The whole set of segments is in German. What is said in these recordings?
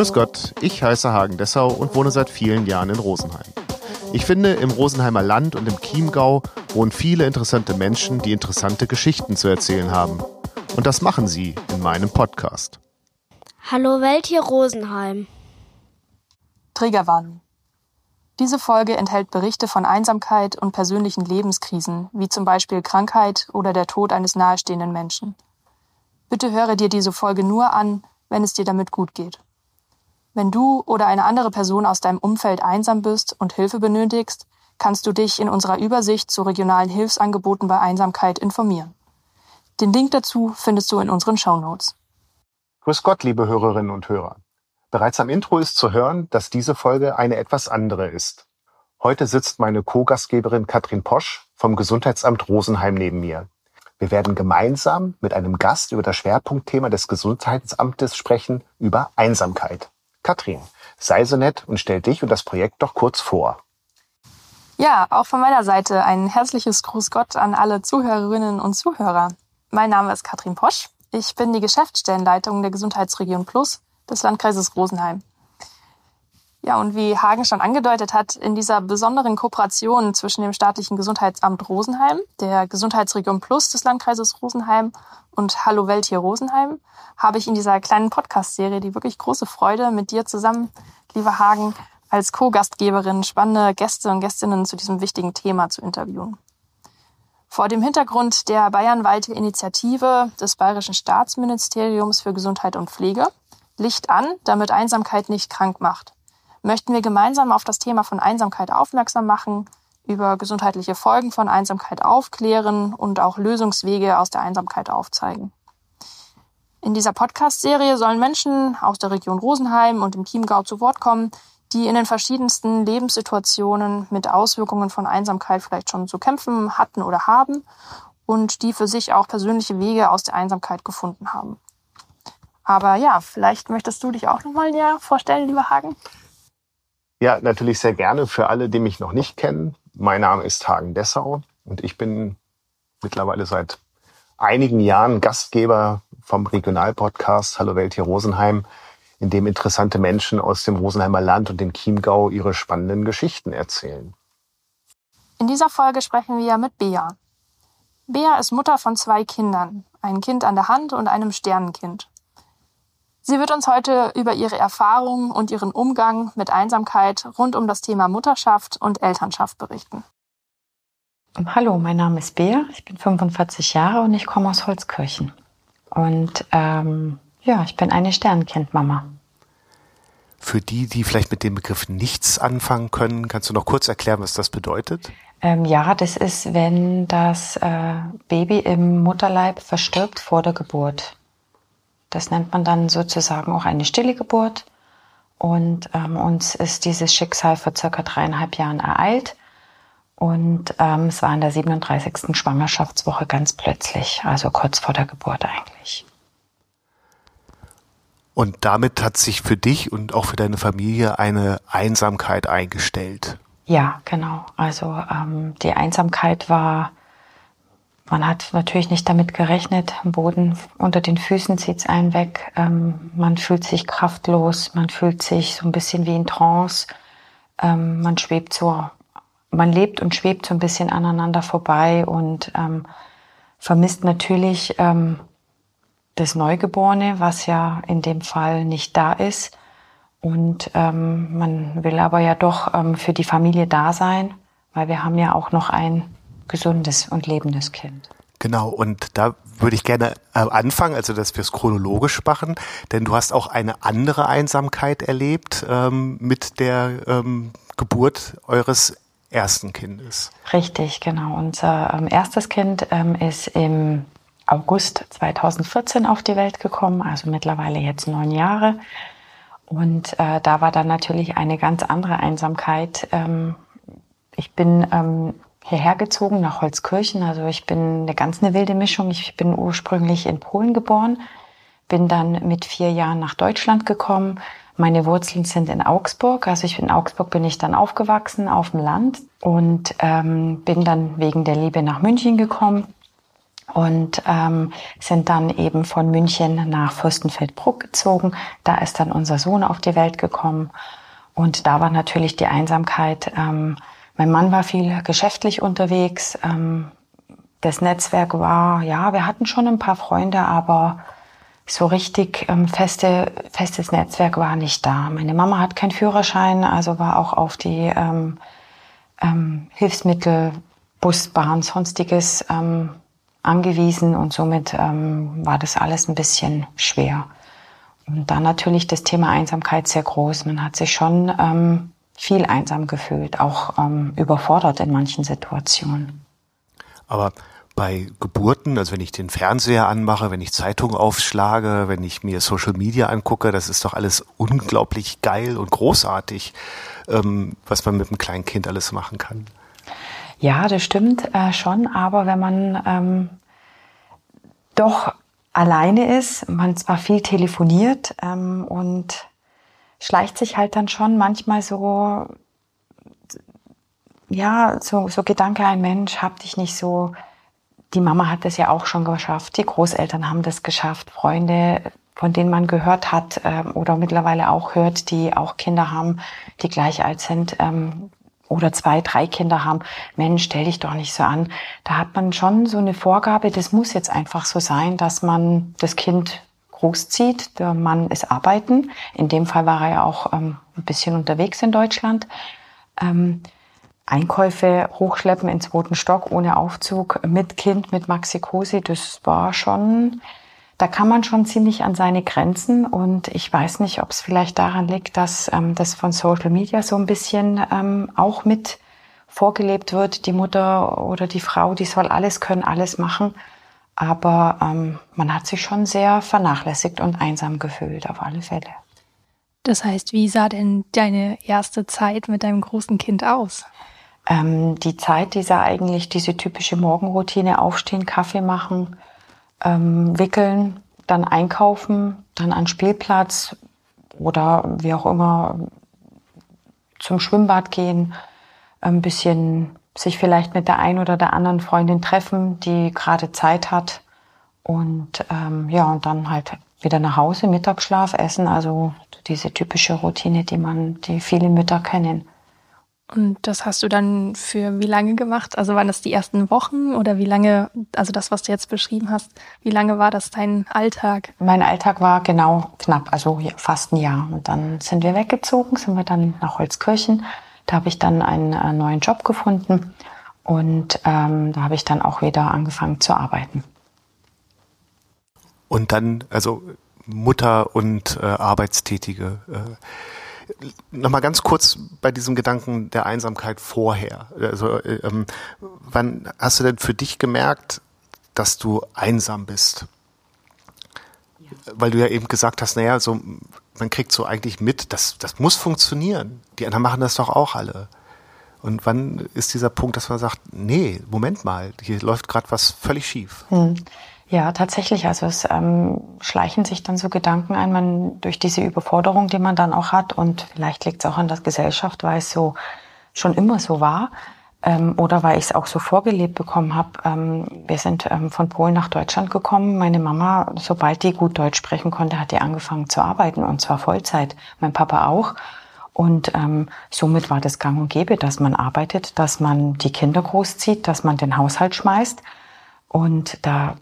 Grüß Gott, ich heiße Hagen Dessau und wohne seit vielen Jahren in Rosenheim. Ich finde, im Rosenheimer Land und im Chiemgau wohnen viele interessante Menschen, die interessante Geschichten zu erzählen haben. Und das machen sie in meinem Podcast. Hallo Welt hier Rosenheim. Triggerwarnung. Diese Folge enthält Berichte von Einsamkeit und persönlichen Lebenskrisen, wie zum Beispiel Krankheit oder der Tod eines nahestehenden Menschen. Bitte höre dir diese Folge nur an, wenn es dir damit gut geht. Wenn du oder eine andere Person aus deinem Umfeld einsam bist und Hilfe benötigst, kannst du dich in unserer Übersicht zu regionalen Hilfsangeboten bei Einsamkeit informieren. Den Link dazu findest du in unseren Show Notes. Grüß Gott, liebe Hörerinnen und Hörer. Bereits am Intro ist zu hören, dass diese Folge eine etwas andere ist. Heute sitzt meine Co-Gastgeberin Katrin Posch vom Gesundheitsamt Rosenheim neben mir. Wir werden gemeinsam mit einem Gast über das Schwerpunktthema des Gesundheitsamtes sprechen, über Einsamkeit. Katrin, sei so nett und stell dich und das Projekt doch kurz vor. Ja, auch von meiner Seite ein herzliches Gruß Gott an alle Zuhörerinnen und Zuhörer. Mein Name ist Katrin Posch. Ich bin die Geschäftsstellenleitung der Gesundheitsregion Plus des Landkreises Rosenheim. Ja, und wie Hagen schon angedeutet hat, in dieser besonderen Kooperation zwischen dem staatlichen Gesundheitsamt Rosenheim, der Gesundheitsregion Plus des Landkreises Rosenheim und Hallo Welt hier Rosenheim, habe ich in dieser kleinen Podcast-Serie die wirklich große Freude, mit dir zusammen, lieber Hagen, als Co-Gastgeberin spannende Gäste und Gästinnen zu diesem wichtigen Thema zu interviewen. Vor dem Hintergrund der bayernweite Initiative des Bayerischen Staatsministeriums für Gesundheit und Pflege Licht an, damit Einsamkeit nicht krank macht möchten wir gemeinsam auf das Thema von Einsamkeit aufmerksam machen, über gesundheitliche Folgen von Einsamkeit aufklären und auch Lösungswege aus der Einsamkeit aufzeigen. In dieser Podcast-Serie sollen Menschen aus der Region Rosenheim und im Chiemgau zu Wort kommen, die in den verschiedensten Lebenssituationen mit Auswirkungen von Einsamkeit vielleicht schon zu kämpfen hatten oder haben und die für sich auch persönliche Wege aus der Einsamkeit gefunden haben. Aber ja, vielleicht möchtest du dich auch nochmal näher vorstellen, lieber Hagen? Ja, natürlich sehr gerne für alle, die mich noch nicht kennen. Mein Name ist Hagen Dessau und ich bin mittlerweile seit einigen Jahren Gastgeber vom Regionalpodcast Hallo Welt hier Rosenheim, in dem interessante Menschen aus dem Rosenheimer Land und dem Chiemgau ihre spannenden Geschichten erzählen. In dieser Folge sprechen wir mit Bea. Bea ist Mutter von zwei Kindern, ein Kind an der Hand und einem Sternenkind. Sie wird uns heute über ihre Erfahrungen und ihren Umgang mit Einsamkeit rund um das Thema Mutterschaft und Elternschaft berichten. Hallo, mein Name ist Bea, ich bin 45 Jahre und ich komme aus Holzkirchen. Und ähm, ja, ich bin eine Sternenkindmama. Für die, die vielleicht mit dem Begriff nichts anfangen können, kannst du noch kurz erklären, was das bedeutet? Ähm, ja, das ist, wenn das äh, Baby im Mutterleib verstirbt vor der Geburt. Das nennt man dann sozusagen auch eine stille Geburt. Und ähm, uns ist dieses Schicksal vor circa dreieinhalb Jahren ereilt. Und ähm, es war in der 37. Schwangerschaftswoche ganz plötzlich, also kurz vor der Geburt eigentlich. Und damit hat sich für dich und auch für deine Familie eine Einsamkeit eingestellt. Ja, genau. Also ähm, die Einsamkeit war man hat natürlich nicht damit gerechnet. Am Boden unter den Füßen zieht's einen weg. Ähm, man fühlt sich kraftlos. Man fühlt sich so ein bisschen wie in Trance. Ähm, man schwebt so, man lebt und schwebt so ein bisschen aneinander vorbei und ähm, vermisst natürlich ähm, das Neugeborene, was ja in dem Fall nicht da ist. Und ähm, man will aber ja doch ähm, für die Familie da sein, weil wir haben ja auch noch ein gesundes und lebendes Kind. Genau, und da würde ich gerne äh, anfangen, also dass wir es chronologisch machen, denn du hast auch eine andere Einsamkeit erlebt ähm, mit der ähm, Geburt eures ersten Kindes. Richtig, genau. Unser ähm, erstes Kind ähm, ist im August 2014 auf die Welt gekommen, also mittlerweile jetzt neun Jahre. Und äh, da war dann natürlich eine ganz andere Einsamkeit. Ähm, ich bin ähm, hierher gezogen nach Holzkirchen. Also ich bin eine ganz eine wilde Mischung. Ich bin ursprünglich in Polen geboren, bin dann mit vier Jahren nach Deutschland gekommen. Meine Wurzeln sind in Augsburg. Also ich in Augsburg bin ich dann aufgewachsen auf dem Land und ähm, bin dann wegen der Liebe nach München gekommen. und ähm, sind dann eben von München nach Fürstenfeldbruck gezogen. Da ist dann unser Sohn auf die Welt gekommen und da war natürlich die Einsamkeit. Ähm, mein Mann war viel geschäftlich unterwegs. Ähm, das Netzwerk war, ja, wir hatten schon ein paar Freunde, aber so richtig ähm, feste, festes Netzwerk war nicht da. Meine Mama hat keinen Führerschein, also war auch auf die ähm, ähm, Hilfsmittel, Bus, Bahn, sonstiges ähm, angewiesen und somit ähm, war das alles ein bisschen schwer. Und dann natürlich das Thema Einsamkeit sehr groß. Man hat sich schon ähm, viel einsam gefühlt, auch ähm, überfordert in manchen Situationen. Aber bei Geburten, also wenn ich den Fernseher anmache, wenn ich Zeitung aufschlage, wenn ich mir Social Media angucke, das ist doch alles unglaublich geil und großartig, ähm, was man mit einem kleinen Kind alles machen kann. Ja, das stimmt äh, schon, aber wenn man ähm, doch alleine ist, man zwar viel telefoniert ähm, und schleicht sich halt dann schon manchmal so, ja, so, so Gedanke, ein Mensch, hab dich nicht so, die Mama hat das ja auch schon geschafft, die Großeltern haben das geschafft, Freunde, von denen man gehört hat ähm, oder mittlerweile auch hört, die auch Kinder haben, die gleich alt sind, ähm, oder zwei, drei Kinder haben, Mensch, stell dich doch nicht so an. Da hat man schon so eine Vorgabe, das muss jetzt einfach so sein, dass man das Kind großzieht. Der Mann ist arbeiten. In dem Fall war er ja auch ähm, ein bisschen unterwegs in Deutschland. Ähm, Einkäufe hochschleppen in zweiten Stock ohne Aufzug mit Kind, mit Maxikosi, das war schon da kann man schon ziemlich an seine Grenzen und ich weiß nicht, ob es vielleicht daran liegt, dass ähm, das von Social Media so ein bisschen ähm, auch mit vorgelebt wird. Die Mutter oder die Frau, die soll alles können, alles machen. Aber ähm, man hat sich schon sehr vernachlässigt und einsam gefühlt, auf alle Fälle. Das heißt, wie sah denn deine erste Zeit mit deinem großen Kind aus? Ähm, die Zeit, die sah eigentlich diese typische Morgenroutine, aufstehen, Kaffee machen, ähm, wickeln, dann einkaufen, dann an Spielplatz oder wie auch immer zum Schwimmbad gehen, ein bisschen sich vielleicht mit der einen oder der anderen Freundin treffen, die gerade Zeit hat und ähm, ja und dann halt wieder nach Hause, Mittagsschlaf, Essen, also diese typische Routine, die man, die viele Mütter kennen. Und das hast du dann für wie lange gemacht? Also waren das die ersten Wochen oder wie lange, also das, was du jetzt beschrieben hast, wie lange war das dein Alltag? Mein Alltag war genau knapp, also fast ein Jahr. Und dann sind wir weggezogen, sind wir dann nach Holzkirchen. Da habe ich dann einen, äh, neuen Job gefunden und ähm, da habe ich dann auch wieder angefangen zu arbeiten. Und dann, also Mutter und äh, Arbeitstätige. Äh, nochmal ganz kurz bei diesem Gedanken der Einsamkeit vorher. Also ähm, wann hast du denn für dich gemerkt, dass du einsam bist? Ja. Weil du ja eben gesagt hast, naja, so man kriegt so eigentlich mit, das, das muss funktionieren. Die anderen machen das doch auch alle. Und wann ist dieser Punkt, dass man sagt, nee, Moment mal, hier läuft gerade was völlig schief? Hm. Ja, tatsächlich. Also es ähm, schleichen sich dann so Gedanken ein, man durch diese Überforderung, die man dann auch hat. Und vielleicht liegt es auch an der Gesellschaft, weil es so schon immer so war. Ähm, oder weil ich es auch so vorgelebt bekommen habe. Ähm, wir sind ähm, von Polen nach Deutschland gekommen. Meine Mama, sobald die gut Deutsch sprechen konnte, hat die angefangen zu arbeiten und zwar Vollzeit. Mein Papa auch. Und ähm, somit war das gang und gäbe, dass man arbeitet, dass man die Kinder großzieht, dass man den Haushalt schmeißt. Und da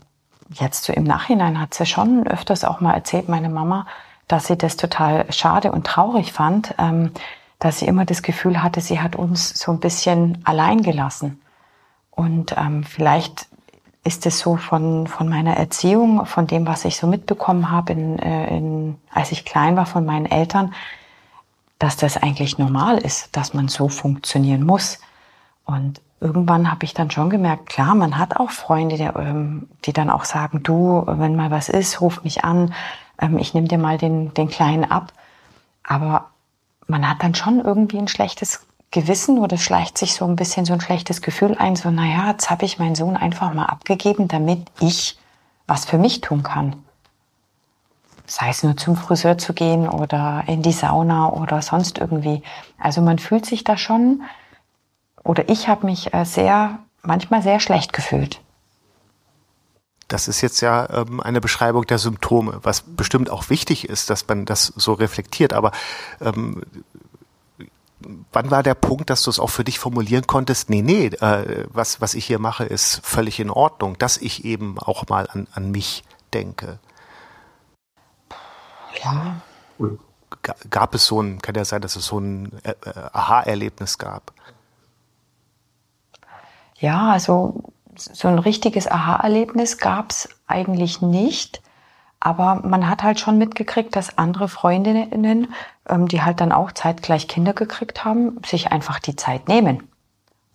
jetzt so im Nachhinein hat sie schon öfters auch mal erzählt, meine Mama, dass sie das total schade und traurig fand, ähm, dass sie immer das Gefühl hatte, sie hat uns so ein bisschen allein gelassen. Und ähm, vielleicht ist es so von, von meiner Erziehung, von dem, was ich so mitbekommen habe, in, äh, in, als ich klein war von meinen Eltern, dass das eigentlich normal ist, dass man so funktionieren muss. Und irgendwann habe ich dann schon gemerkt, klar, man hat auch Freunde, die, ähm, die dann auch sagen, du, wenn mal was ist, ruf mich an, ähm, ich nehme dir mal den, den Kleinen ab. Aber man hat dann schon irgendwie ein schlechtes Gewissen oder schleicht sich so ein bisschen so ein schlechtes Gefühl ein, so, naja, jetzt habe ich meinen Sohn einfach mal abgegeben, damit ich was für mich tun kann. Sei es nur zum Friseur zu gehen oder in die Sauna oder sonst irgendwie. Also man fühlt sich da schon oder ich habe mich äh, sehr, manchmal sehr schlecht gefühlt. Das ist jetzt ja ähm, eine Beschreibung der Symptome, was bestimmt auch wichtig ist, dass man das so reflektiert. Aber ähm, wann war der Punkt, dass du es auch für dich formulieren konntest? Nee, nee, äh, was, was ich hier mache, ist völlig in Ordnung, dass ich eben auch mal an, an mich denke. Ja. Gab es so ein, kann ja sein, dass es so ein äh, äh, Aha-Erlebnis gab? Ja, also so ein richtiges Aha-Erlebnis gab es eigentlich nicht. Aber man hat halt schon mitgekriegt, dass andere Freundinnen, ähm, die halt dann auch zeitgleich Kinder gekriegt haben, sich einfach die Zeit nehmen.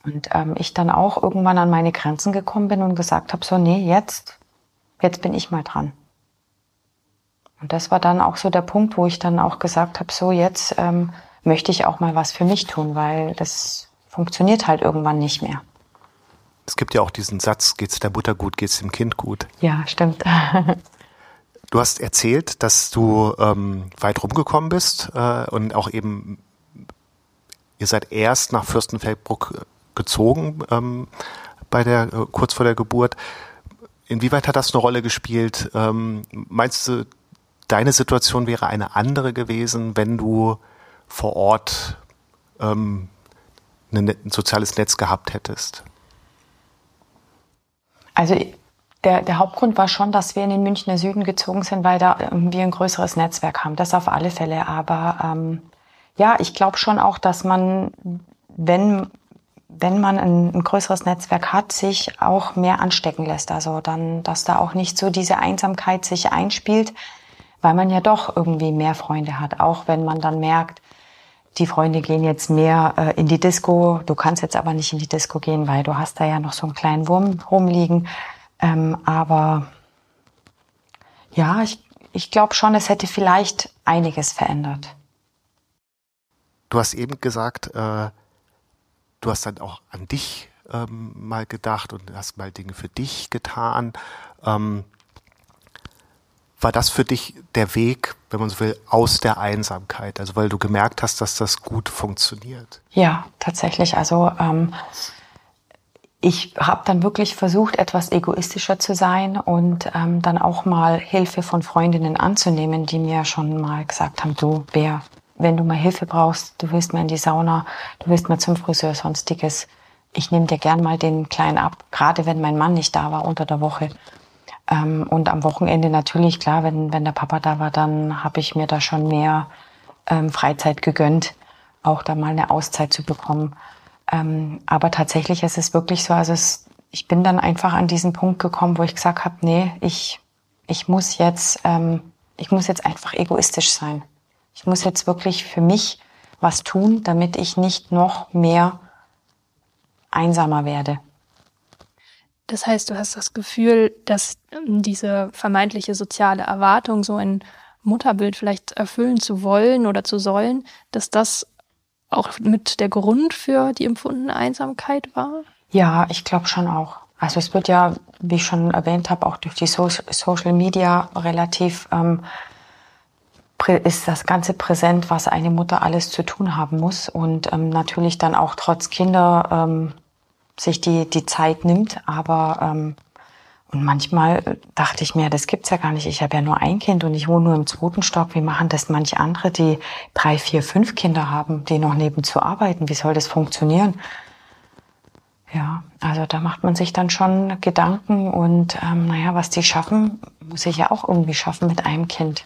Und ähm, ich dann auch irgendwann an meine Grenzen gekommen bin und gesagt habe, so, nee, jetzt, jetzt bin ich mal dran. Und das war dann auch so der Punkt, wo ich dann auch gesagt habe, so, jetzt ähm, möchte ich auch mal was für mich tun, weil das funktioniert halt irgendwann nicht mehr. Es gibt ja auch diesen Satz, geht's der Mutter gut, geht's dem Kind gut. Ja, stimmt. Du hast erzählt, dass du ähm, weit rumgekommen bist äh, und auch eben, ihr seid erst nach Fürstenfeldbruck gezogen ähm, bei der äh, kurz vor der Geburt. Inwieweit hat das eine Rolle gespielt? Ähm, meinst du, deine Situation wäre eine andere gewesen, wenn du vor Ort ähm, ein soziales Netz gehabt hättest? Also der, der Hauptgrund war schon, dass wir in den Münchner Süden gezogen sind, weil da wir ein größeres Netzwerk haben. Das auf alle Fälle. Aber ähm, ja, ich glaube schon auch, dass man, wenn, wenn man ein, ein größeres Netzwerk hat, sich auch mehr anstecken lässt. Also dann, dass da auch nicht so diese Einsamkeit sich einspielt, weil man ja doch irgendwie mehr Freunde hat. Auch wenn man dann merkt, die Freunde gehen jetzt mehr äh, in die Disco. Du kannst jetzt aber nicht in die Disco gehen, weil du hast da ja noch so einen kleinen Wurm rumliegen. Ähm, aber ja, ich, ich glaube schon, es hätte vielleicht einiges verändert. Du hast eben gesagt, äh, du hast dann auch an dich ähm, mal gedacht und hast mal Dinge für dich getan. Ähm, war das für dich der Weg, wenn man so will, aus der Einsamkeit? Also weil du gemerkt hast, dass das gut funktioniert? Ja, tatsächlich. Also ähm, ich habe dann wirklich versucht, etwas egoistischer zu sein und ähm, dann auch mal Hilfe von Freundinnen anzunehmen, die mir schon mal gesagt haben, du, Bär, wenn du mal Hilfe brauchst, du willst mal in die Sauna, du willst mal zum Friseur, sonstiges, ich nehme dir gern mal den Kleinen ab, gerade wenn mein Mann nicht da war unter der Woche. Ähm, und am Wochenende natürlich, klar, wenn, wenn der Papa da war, dann habe ich mir da schon mehr ähm, Freizeit gegönnt, auch da mal eine Auszeit zu bekommen. Ähm, aber tatsächlich ist es wirklich so, also es, ich bin dann einfach an diesen Punkt gekommen, wo ich gesagt habe, nee, ich, ich muss jetzt, ähm, ich muss jetzt einfach egoistisch sein. Ich muss jetzt wirklich für mich was tun, damit ich nicht noch mehr einsamer werde. Das heißt, du hast das Gefühl, dass ähm, diese vermeintliche soziale Erwartung, so ein Mutterbild vielleicht erfüllen zu wollen oder zu sollen, dass das auch mit der Grund für die empfundene Einsamkeit war? Ja, ich glaube schon auch. Also es wird ja, wie ich schon erwähnt habe, auch durch die so Social Media relativ ähm, ist das Ganze präsent, was eine Mutter alles zu tun haben muss und ähm, natürlich dann auch trotz Kinder ähm, sich die, die Zeit nimmt. Aber ähm, und manchmal dachte ich mir, das gibt's ja gar nicht. Ich habe ja nur ein Kind und ich wohne nur im zweiten Stock. Wie machen das manche andere, die drei, vier, fünf Kinder haben, die noch nebenzu arbeiten? Wie soll das funktionieren? Ja, also da macht man sich dann schon Gedanken und ähm, naja, was die schaffen, muss ich ja auch irgendwie schaffen mit einem Kind.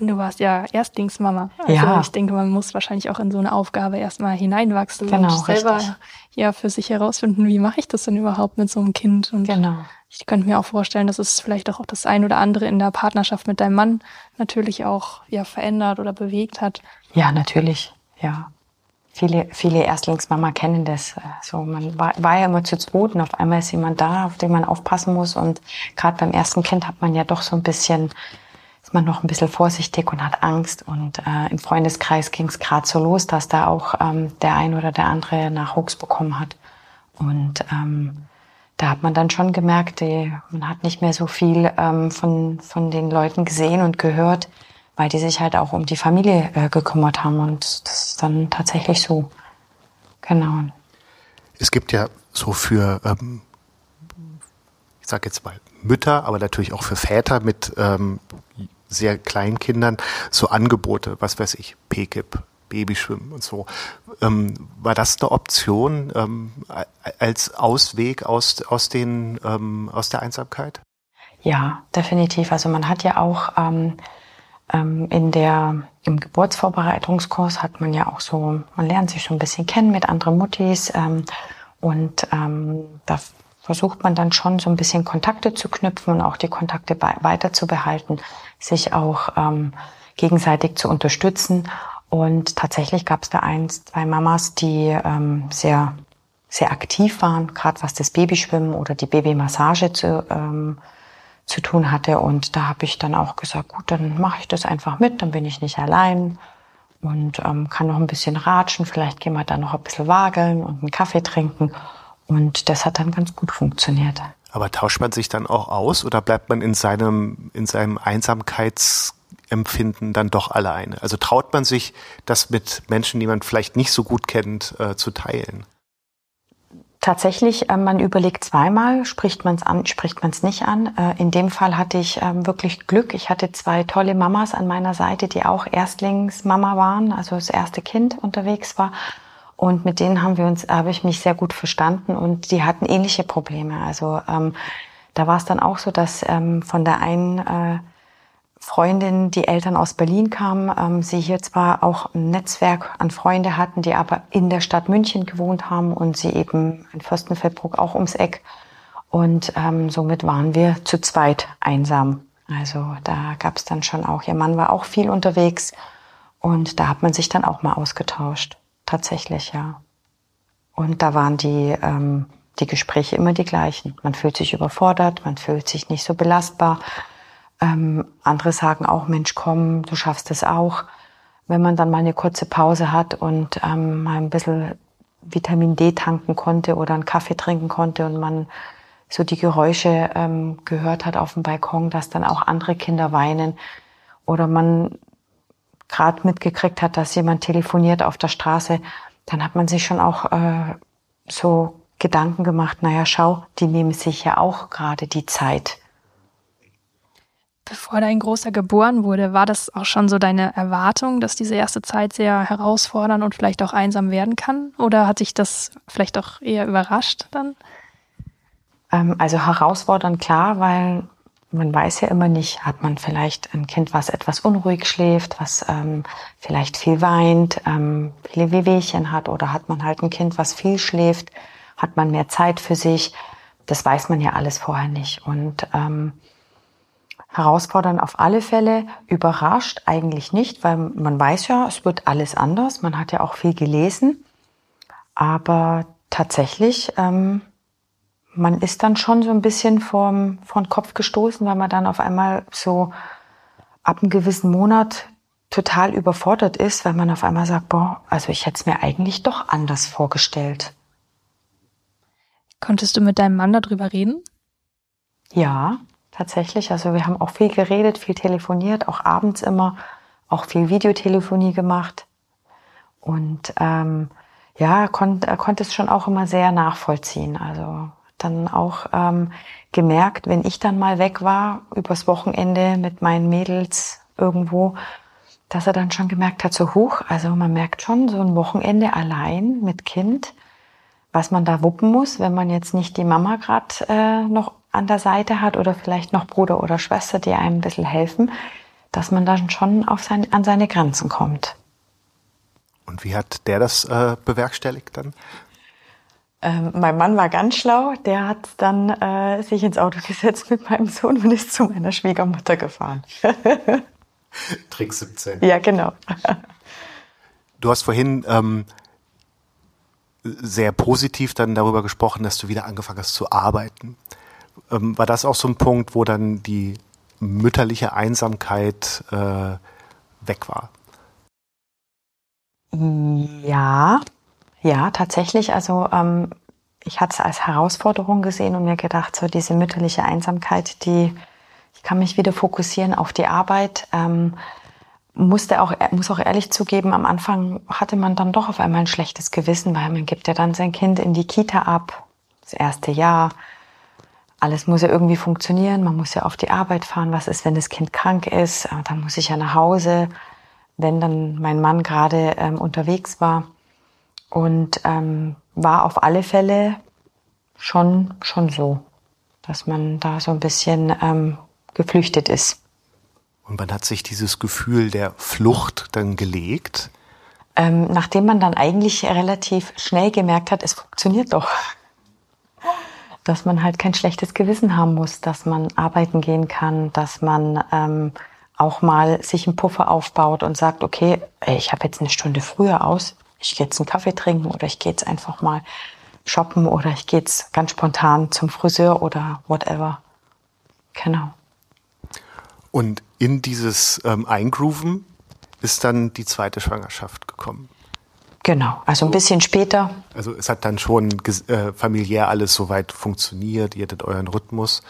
Und du warst ja Erstlingsmama. Also ja. ich denke, man muss wahrscheinlich auch in so eine Aufgabe erstmal hineinwachsen genau, und selber richtig. ja für sich herausfinden, wie mache ich das denn überhaupt mit so einem Kind? Und genau. ich könnte mir auch vorstellen, dass es vielleicht auch das ein oder andere in der Partnerschaft mit deinem Mann natürlich auch ja verändert oder bewegt hat. Ja, natürlich. Ja. Viele, viele Erstlingsmama kennen das. So, man war, war ja immer zu zweit und auf einmal ist jemand da, auf den man aufpassen muss. Und gerade beim ersten Kind hat man ja doch so ein bisschen man noch ein bisschen vorsichtig und hat Angst. Und äh, im Freundeskreis ging es gerade so los, dass da auch ähm, der ein oder der andere Nachwuchs bekommen hat. Und ähm, da hat man dann schon gemerkt, die, man hat nicht mehr so viel ähm, von, von den Leuten gesehen und gehört, weil die sich halt auch um die Familie äh, gekümmert haben. Und das ist dann tatsächlich so. Genau. Es gibt ja so für ähm, ich sage jetzt mal Mütter, aber natürlich auch für Väter mit ähm, sehr kleinen Kindern so Angebote, was weiß ich, PKIP, Babyschwimmen und so. Ähm, war das eine Option ähm, als Ausweg aus, aus, den, ähm, aus der Einsamkeit? Ja, definitiv. Also man hat ja auch ähm, ähm, in der, im Geburtsvorbereitungskurs hat man ja auch so, man lernt sich schon ein bisschen kennen mit anderen Muttis ähm, und da versucht man dann schon so ein bisschen Kontakte zu knüpfen und auch die Kontakte weiter zu behalten, sich auch ähm, gegenseitig zu unterstützen. Und tatsächlich gab es da eins, zwei Mamas, die ähm, sehr, sehr aktiv waren, gerade was das Babyschwimmen oder die Babymassage zu, ähm, zu tun hatte. Und da habe ich dann auch gesagt, gut, dann mache ich das einfach mit, dann bin ich nicht allein und ähm, kann noch ein bisschen ratschen. Vielleicht gehen wir dann noch ein bisschen wageln und einen Kaffee trinken. Und das hat dann ganz gut funktioniert. Aber tauscht man sich dann auch aus oder bleibt man in seinem, in seinem Einsamkeitsempfinden dann doch alleine? Also traut man sich, das mit Menschen, die man vielleicht nicht so gut kennt, äh, zu teilen? Tatsächlich, äh, man überlegt zweimal, spricht man es an, spricht man es nicht an. Äh, in dem Fall hatte ich ähm, wirklich Glück. Ich hatte zwei tolle Mamas an meiner Seite, die auch Erstlingsmama waren, also das erste Kind unterwegs war. Und mit denen haben wir uns, habe ich mich sehr gut verstanden und die hatten ähnliche Probleme. Also ähm, da war es dann auch so, dass ähm, von der einen äh, Freundin, die Eltern aus Berlin kamen, ähm, sie hier zwar auch ein Netzwerk an Freunde hatten, die aber in der Stadt München gewohnt haben und sie eben in Fürstenfeldbruck auch ums Eck. Und ähm, somit waren wir zu zweit einsam. Also da gab es dann schon auch, ihr Mann war auch viel unterwegs und da hat man sich dann auch mal ausgetauscht. Tatsächlich, ja. Und da waren die, ähm, die Gespräche immer die gleichen. Man fühlt sich überfordert, man fühlt sich nicht so belastbar. Ähm, andere sagen auch, Mensch, komm, du schaffst es auch. Wenn man dann mal eine kurze Pause hat und ähm, mal ein bisschen Vitamin D tanken konnte oder einen Kaffee trinken konnte und man so die Geräusche ähm, gehört hat auf dem Balkon, dass dann auch andere Kinder weinen oder man gerade mitgekriegt hat, dass jemand telefoniert auf der Straße, dann hat man sich schon auch äh, so Gedanken gemacht, naja, schau, die nehmen sich ja auch gerade die Zeit. Bevor dein Großer geboren wurde, war das auch schon so deine Erwartung, dass diese erste Zeit sehr herausfordernd und vielleicht auch einsam werden kann? Oder hat sich das vielleicht auch eher überrascht dann? Ähm, also herausfordernd, klar, weil man weiß ja immer nicht, hat man vielleicht ein Kind, was etwas unruhig schläft, was ähm, vielleicht viel weint, ähm, viele Wehwehchen hat, oder hat man halt ein Kind, was viel schläft, hat man mehr Zeit für sich. Das weiß man ja alles vorher nicht. Und ähm, herausfordern auf alle Fälle, überrascht eigentlich nicht, weil man weiß ja, es wird alles anders. Man hat ja auch viel gelesen. Aber tatsächlich ähm, man ist dann schon so ein bisschen vom, vom Kopf gestoßen, weil man dann auf einmal so ab einem gewissen Monat total überfordert ist, weil man auf einmal sagt, boah, also ich hätte es mir eigentlich doch anders vorgestellt. Konntest du mit deinem Mann darüber reden? Ja, tatsächlich. Also wir haben auch viel geredet, viel telefoniert, auch abends immer, auch viel Videotelefonie gemacht. Und ähm, ja, er, konnt, er konnte es schon auch immer sehr nachvollziehen. Also dann auch ähm, gemerkt, wenn ich dann mal weg war, übers Wochenende mit meinen Mädels irgendwo, dass er dann schon gemerkt hat, so hoch, also man merkt schon, so ein Wochenende allein mit Kind, was man da wuppen muss, wenn man jetzt nicht die Mama gerade äh, noch an der Seite hat oder vielleicht noch Bruder oder Schwester, die einem ein bisschen helfen, dass man dann schon auf sein, an seine Grenzen kommt. Und wie hat der das äh, bewerkstelligt dann? Ähm, mein Mann war ganz schlau, der hat dann äh, sich ins Auto gesetzt mit meinem Sohn und ist zu meiner Schwiegermutter gefahren. Trick 17. Ja, genau. Du hast vorhin ähm, sehr positiv dann darüber gesprochen, dass du wieder angefangen hast zu arbeiten. Ähm, war das auch so ein Punkt, wo dann die mütterliche Einsamkeit äh, weg war? Ja, ja, tatsächlich. Also ähm, ich hatte es als Herausforderung gesehen und mir gedacht, so diese mütterliche Einsamkeit, die ich kann mich wieder fokussieren auf die Arbeit. Ähm, musste auch, muss auch ehrlich zugeben, am Anfang hatte man dann doch auf einmal ein schlechtes Gewissen, weil man gibt ja dann sein Kind in die Kita ab, das erste Jahr. alles muss ja irgendwie funktionieren. Man muss ja auf die Arbeit fahren. Was ist, wenn das Kind krank ist? Äh, dann muss ich ja nach Hause, wenn dann mein Mann gerade ähm, unterwegs war. Und ähm, war auf alle Fälle schon, schon so, dass man da so ein bisschen ähm, geflüchtet ist. Und wann hat sich dieses Gefühl der Flucht dann gelegt? Ähm, nachdem man dann eigentlich relativ schnell gemerkt hat, es funktioniert doch. Dass man halt kein schlechtes Gewissen haben muss, dass man arbeiten gehen kann, dass man ähm, auch mal sich einen Puffer aufbaut und sagt, okay, ich habe jetzt eine Stunde früher aus, ich gehe jetzt einen Kaffee trinken oder ich gehe jetzt einfach mal shoppen oder ich gehe jetzt ganz spontan zum Friseur oder whatever. Genau. Und in dieses ähm, Eingrooven ist dann die zweite Schwangerschaft gekommen. Genau, also ein bisschen später. Also es hat dann schon äh, familiär alles soweit funktioniert, ihr hattet euren Rhythmus.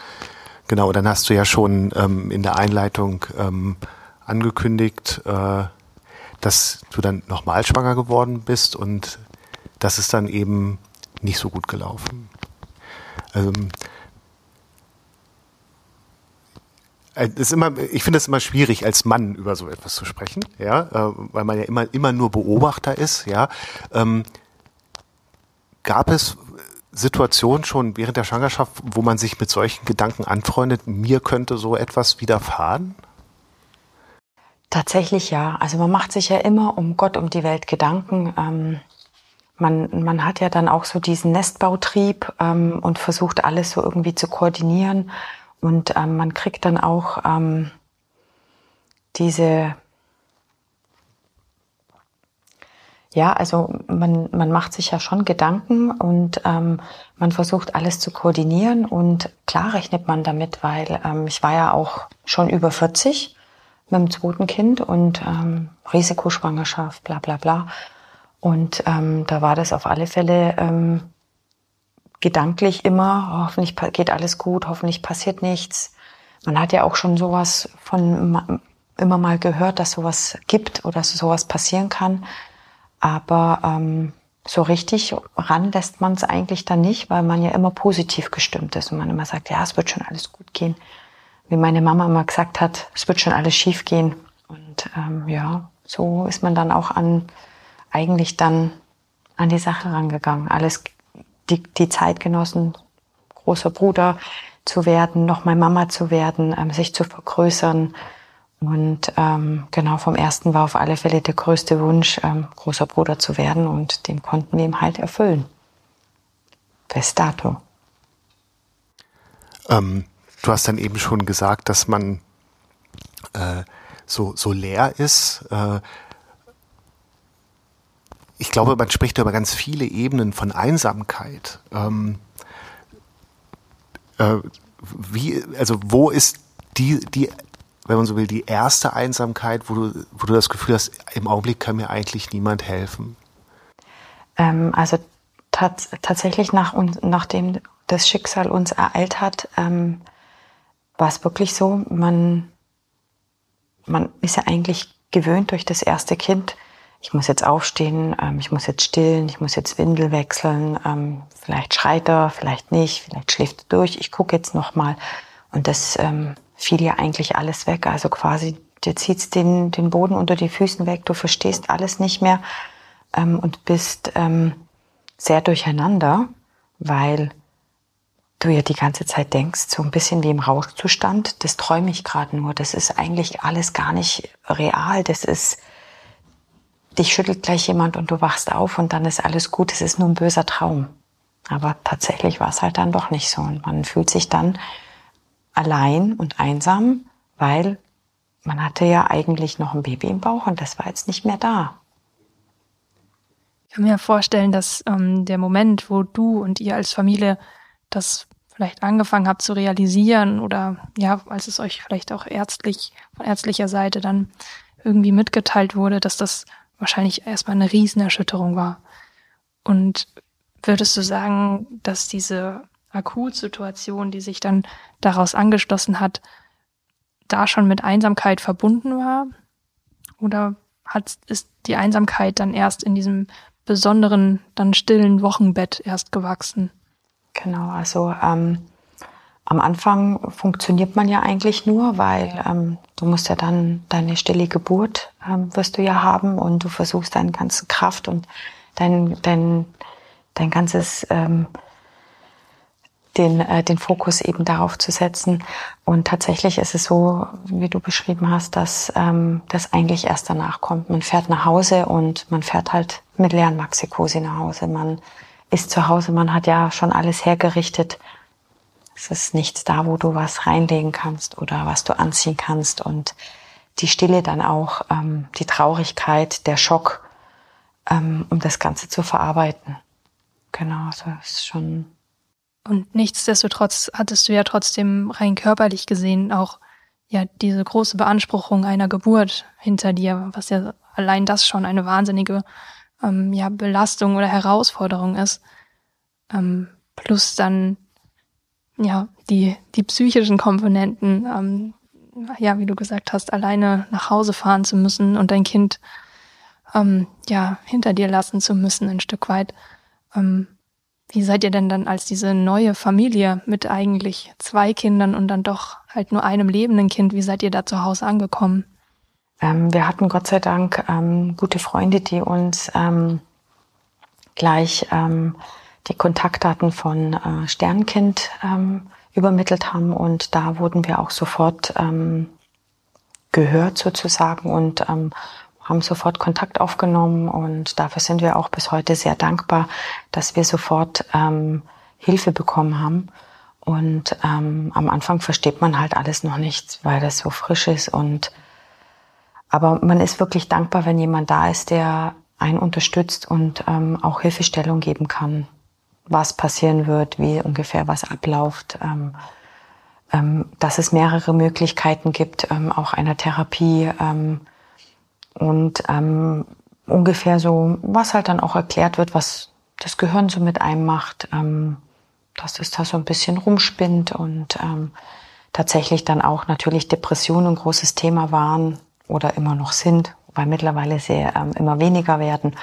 Genau, dann hast du ja schon ähm, in der Einleitung ähm, angekündigt, äh, dass du dann nochmal schwanger geworden bist und das ist dann eben nicht so gut gelaufen. Also, äh, ist immer, ich finde es immer schwierig, als Mann über so etwas zu sprechen, ja, äh, weil man ja immer, immer nur Beobachter ist, ja. Ähm, gab es Situationen schon während der Schwangerschaft, wo man sich mit solchen Gedanken anfreundet, mir könnte so etwas widerfahren? Tatsächlich ja. Also man macht sich ja immer um Gott, um die Welt Gedanken. Ähm, man, man hat ja dann auch so diesen Nestbautrieb ähm, und versucht alles so irgendwie zu koordinieren. Und ähm, man kriegt dann auch ähm, diese, ja, also man, man macht sich ja schon Gedanken und ähm, man versucht alles zu koordinieren und klar rechnet man damit, weil ähm, ich war ja auch schon über 40 mit dem zweiten Kind und ähm, Risikoschwangerschaft, bla bla bla. Und ähm, da war das auf alle Fälle ähm, gedanklich immer, hoffentlich geht alles gut, hoffentlich passiert nichts. Man hat ja auch schon sowas von immer mal gehört, dass sowas gibt oder dass sowas passieren kann. Aber ähm, so richtig ran lässt man es eigentlich dann nicht, weil man ja immer positiv gestimmt ist und man immer sagt, ja, es wird schon alles gut gehen. Wie meine Mama immer gesagt hat, es wird schon alles schief gehen. Und ähm, ja, so ist man dann auch an eigentlich dann an die Sache rangegangen. Alles, die, die Zeit genossen, großer Bruder zu werden, nochmal Mama zu werden, ähm, sich zu vergrößern. Und ähm, genau vom ersten war auf alle Fälle der größte Wunsch, ähm, großer Bruder zu werden und den konnten wir ihm halt erfüllen. Bis dato. Ähm, du hast dann eben schon gesagt, dass man äh, so, so leer ist. Äh, ich glaube, man spricht über ganz viele Ebenen von Einsamkeit. Ähm, äh, wie, also wo ist die, die, wenn man so will, die erste Einsamkeit, wo du, wo du das Gefühl hast, im Augenblick kann mir eigentlich niemand helfen? Ähm, also tats tatsächlich nach nachdem das Schicksal uns ereilt hat, ähm, war es wirklich so, man, man ist ja eigentlich gewöhnt durch das erste Kind, ich muss jetzt aufstehen, ähm, ich muss jetzt stillen, ich muss jetzt Windel wechseln, ähm, vielleicht schreit er, vielleicht nicht, vielleicht schläft er durch, ich gucke jetzt nochmal. Und das ähm, fiel ja eigentlich alles weg. Also quasi, dir zieht den, den Boden unter die Füßen weg, du verstehst alles nicht mehr und bist sehr durcheinander, weil du ja die ganze Zeit denkst, so ein bisschen wie im Rauschzustand, das träume ich gerade nur, das ist eigentlich alles gar nicht real, das ist dich schüttelt gleich jemand und du wachst auf und dann ist alles gut, es ist nur ein böser Traum. Aber tatsächlich war es halt dann doch nicht so. Und man fühlt sich dann allein und einsam, weil man hatte ja eigentlich noch ein Baby im Bauch und das war jetzt nicht mehr da. Ich kann mir vorstellen, dass ähm, der Moment, wo du und ihr als Familie das vielleicht angefangen habt zu realisieren oder ja, als es euch vielleicht auch ärztlich, von ärztlicher Seite dann irgendwie mitgeteilt wurde, dass das wahrscheinlich erstmal eine Riesenerschütterung war. Und würdest du sagen, dass diese Akutsituation, die sich dann daraus angeschlossen hat, da schon mit Einsamkeit verbunden war? Oder hat, ist die Einsamkeit dann erst in diesem besonderen, dann stillen Wochenbett erst gewachsen? Genau, also ähm, am Anfang funktioniert man ja eigentlich nur, weil ähm, du musst ja dann deine stille Geburt ähm, wirst du ja haben und du versuchst deine ganze Kraft und dein, dein, dein ganzes ähm, den, äh, den Fokus eben darauf zu setzen. Und tatsächlich ist es so, wie du beschrieben hast, dass ähm, das eigentlich erst danach kommt. Man fährt nach Hause und man fährt halt mit leeren Maxikosi nach Hause. Man ist zu Hause, man hat ja schon alles hergerichtet. Es ist nichts da, wo du was reinlegen kannst oder was du anziehen kannst. Und die Stille dann auch, ähm, die Traurigkeit, der Schock, ähm, um das Ganze zu verarbeiten. Genau, das ist schon und nichtsdestotrotz hattest du ja trotzdem rein körperlich gesehen auch ja diese große Beanspruchung einer Geburt hinter dir, was ja allein das schon eine wahnsinnige ähm, ja, Belastung oder Herausforderung ist. Ähm, plus dann ja die, die psychischen Komponenten, ähm, ja, wie du gesagt hast, alleine nach Hause fahren zu müssen und dein Kind ähm, ja hinter dir lassen zu müssen, ein Stück weit. Ähm, wie seid ihr denn dann als diese neue Familie mit eigentlich zwei Kindern und dann doch halt nur einem lebenden Kind, wie seid ihr da zu Hause angekommen? Ähm, wir hatten Gott sei Dank ähm, gute Freunde, die uns ähm, gleich ähm, die Kontaktdaten von äh, Sternkind ähm, übermittelt haben und da wurden wir auch sofort ähm, gehört sozusagen und haben sofort Kontakt aufgenommen und dafür sind wir auch bis heute sehr dankbar, dass wir sofort Hilfe bekommen haben. Und am Anfang versteht man halt alles noch nicht, weil das so frisch ist. Und aber man ist wirklich dankbar, wenn jemand da ist, der einen unterstützt und ähm, auch Hilfestellung geben kann, was passieren wird, wie ungefähr was abläuft. Ähm, ähm, dass es mehrere Möglichkeiten gibt, ähm, auch einer Therapie. Ähm, und ähm, ungefähr so, was halt dann auch erklärt wird, was das Gehirn so mit einem macht, ähm, dass es da so ein bisschen rumspinnt und ähm, tatsächlich dann auch natürlich Depressionen ein großes Thema waren oder immer noch sind, weil mittlerweile sie ähm, immer weniger werden.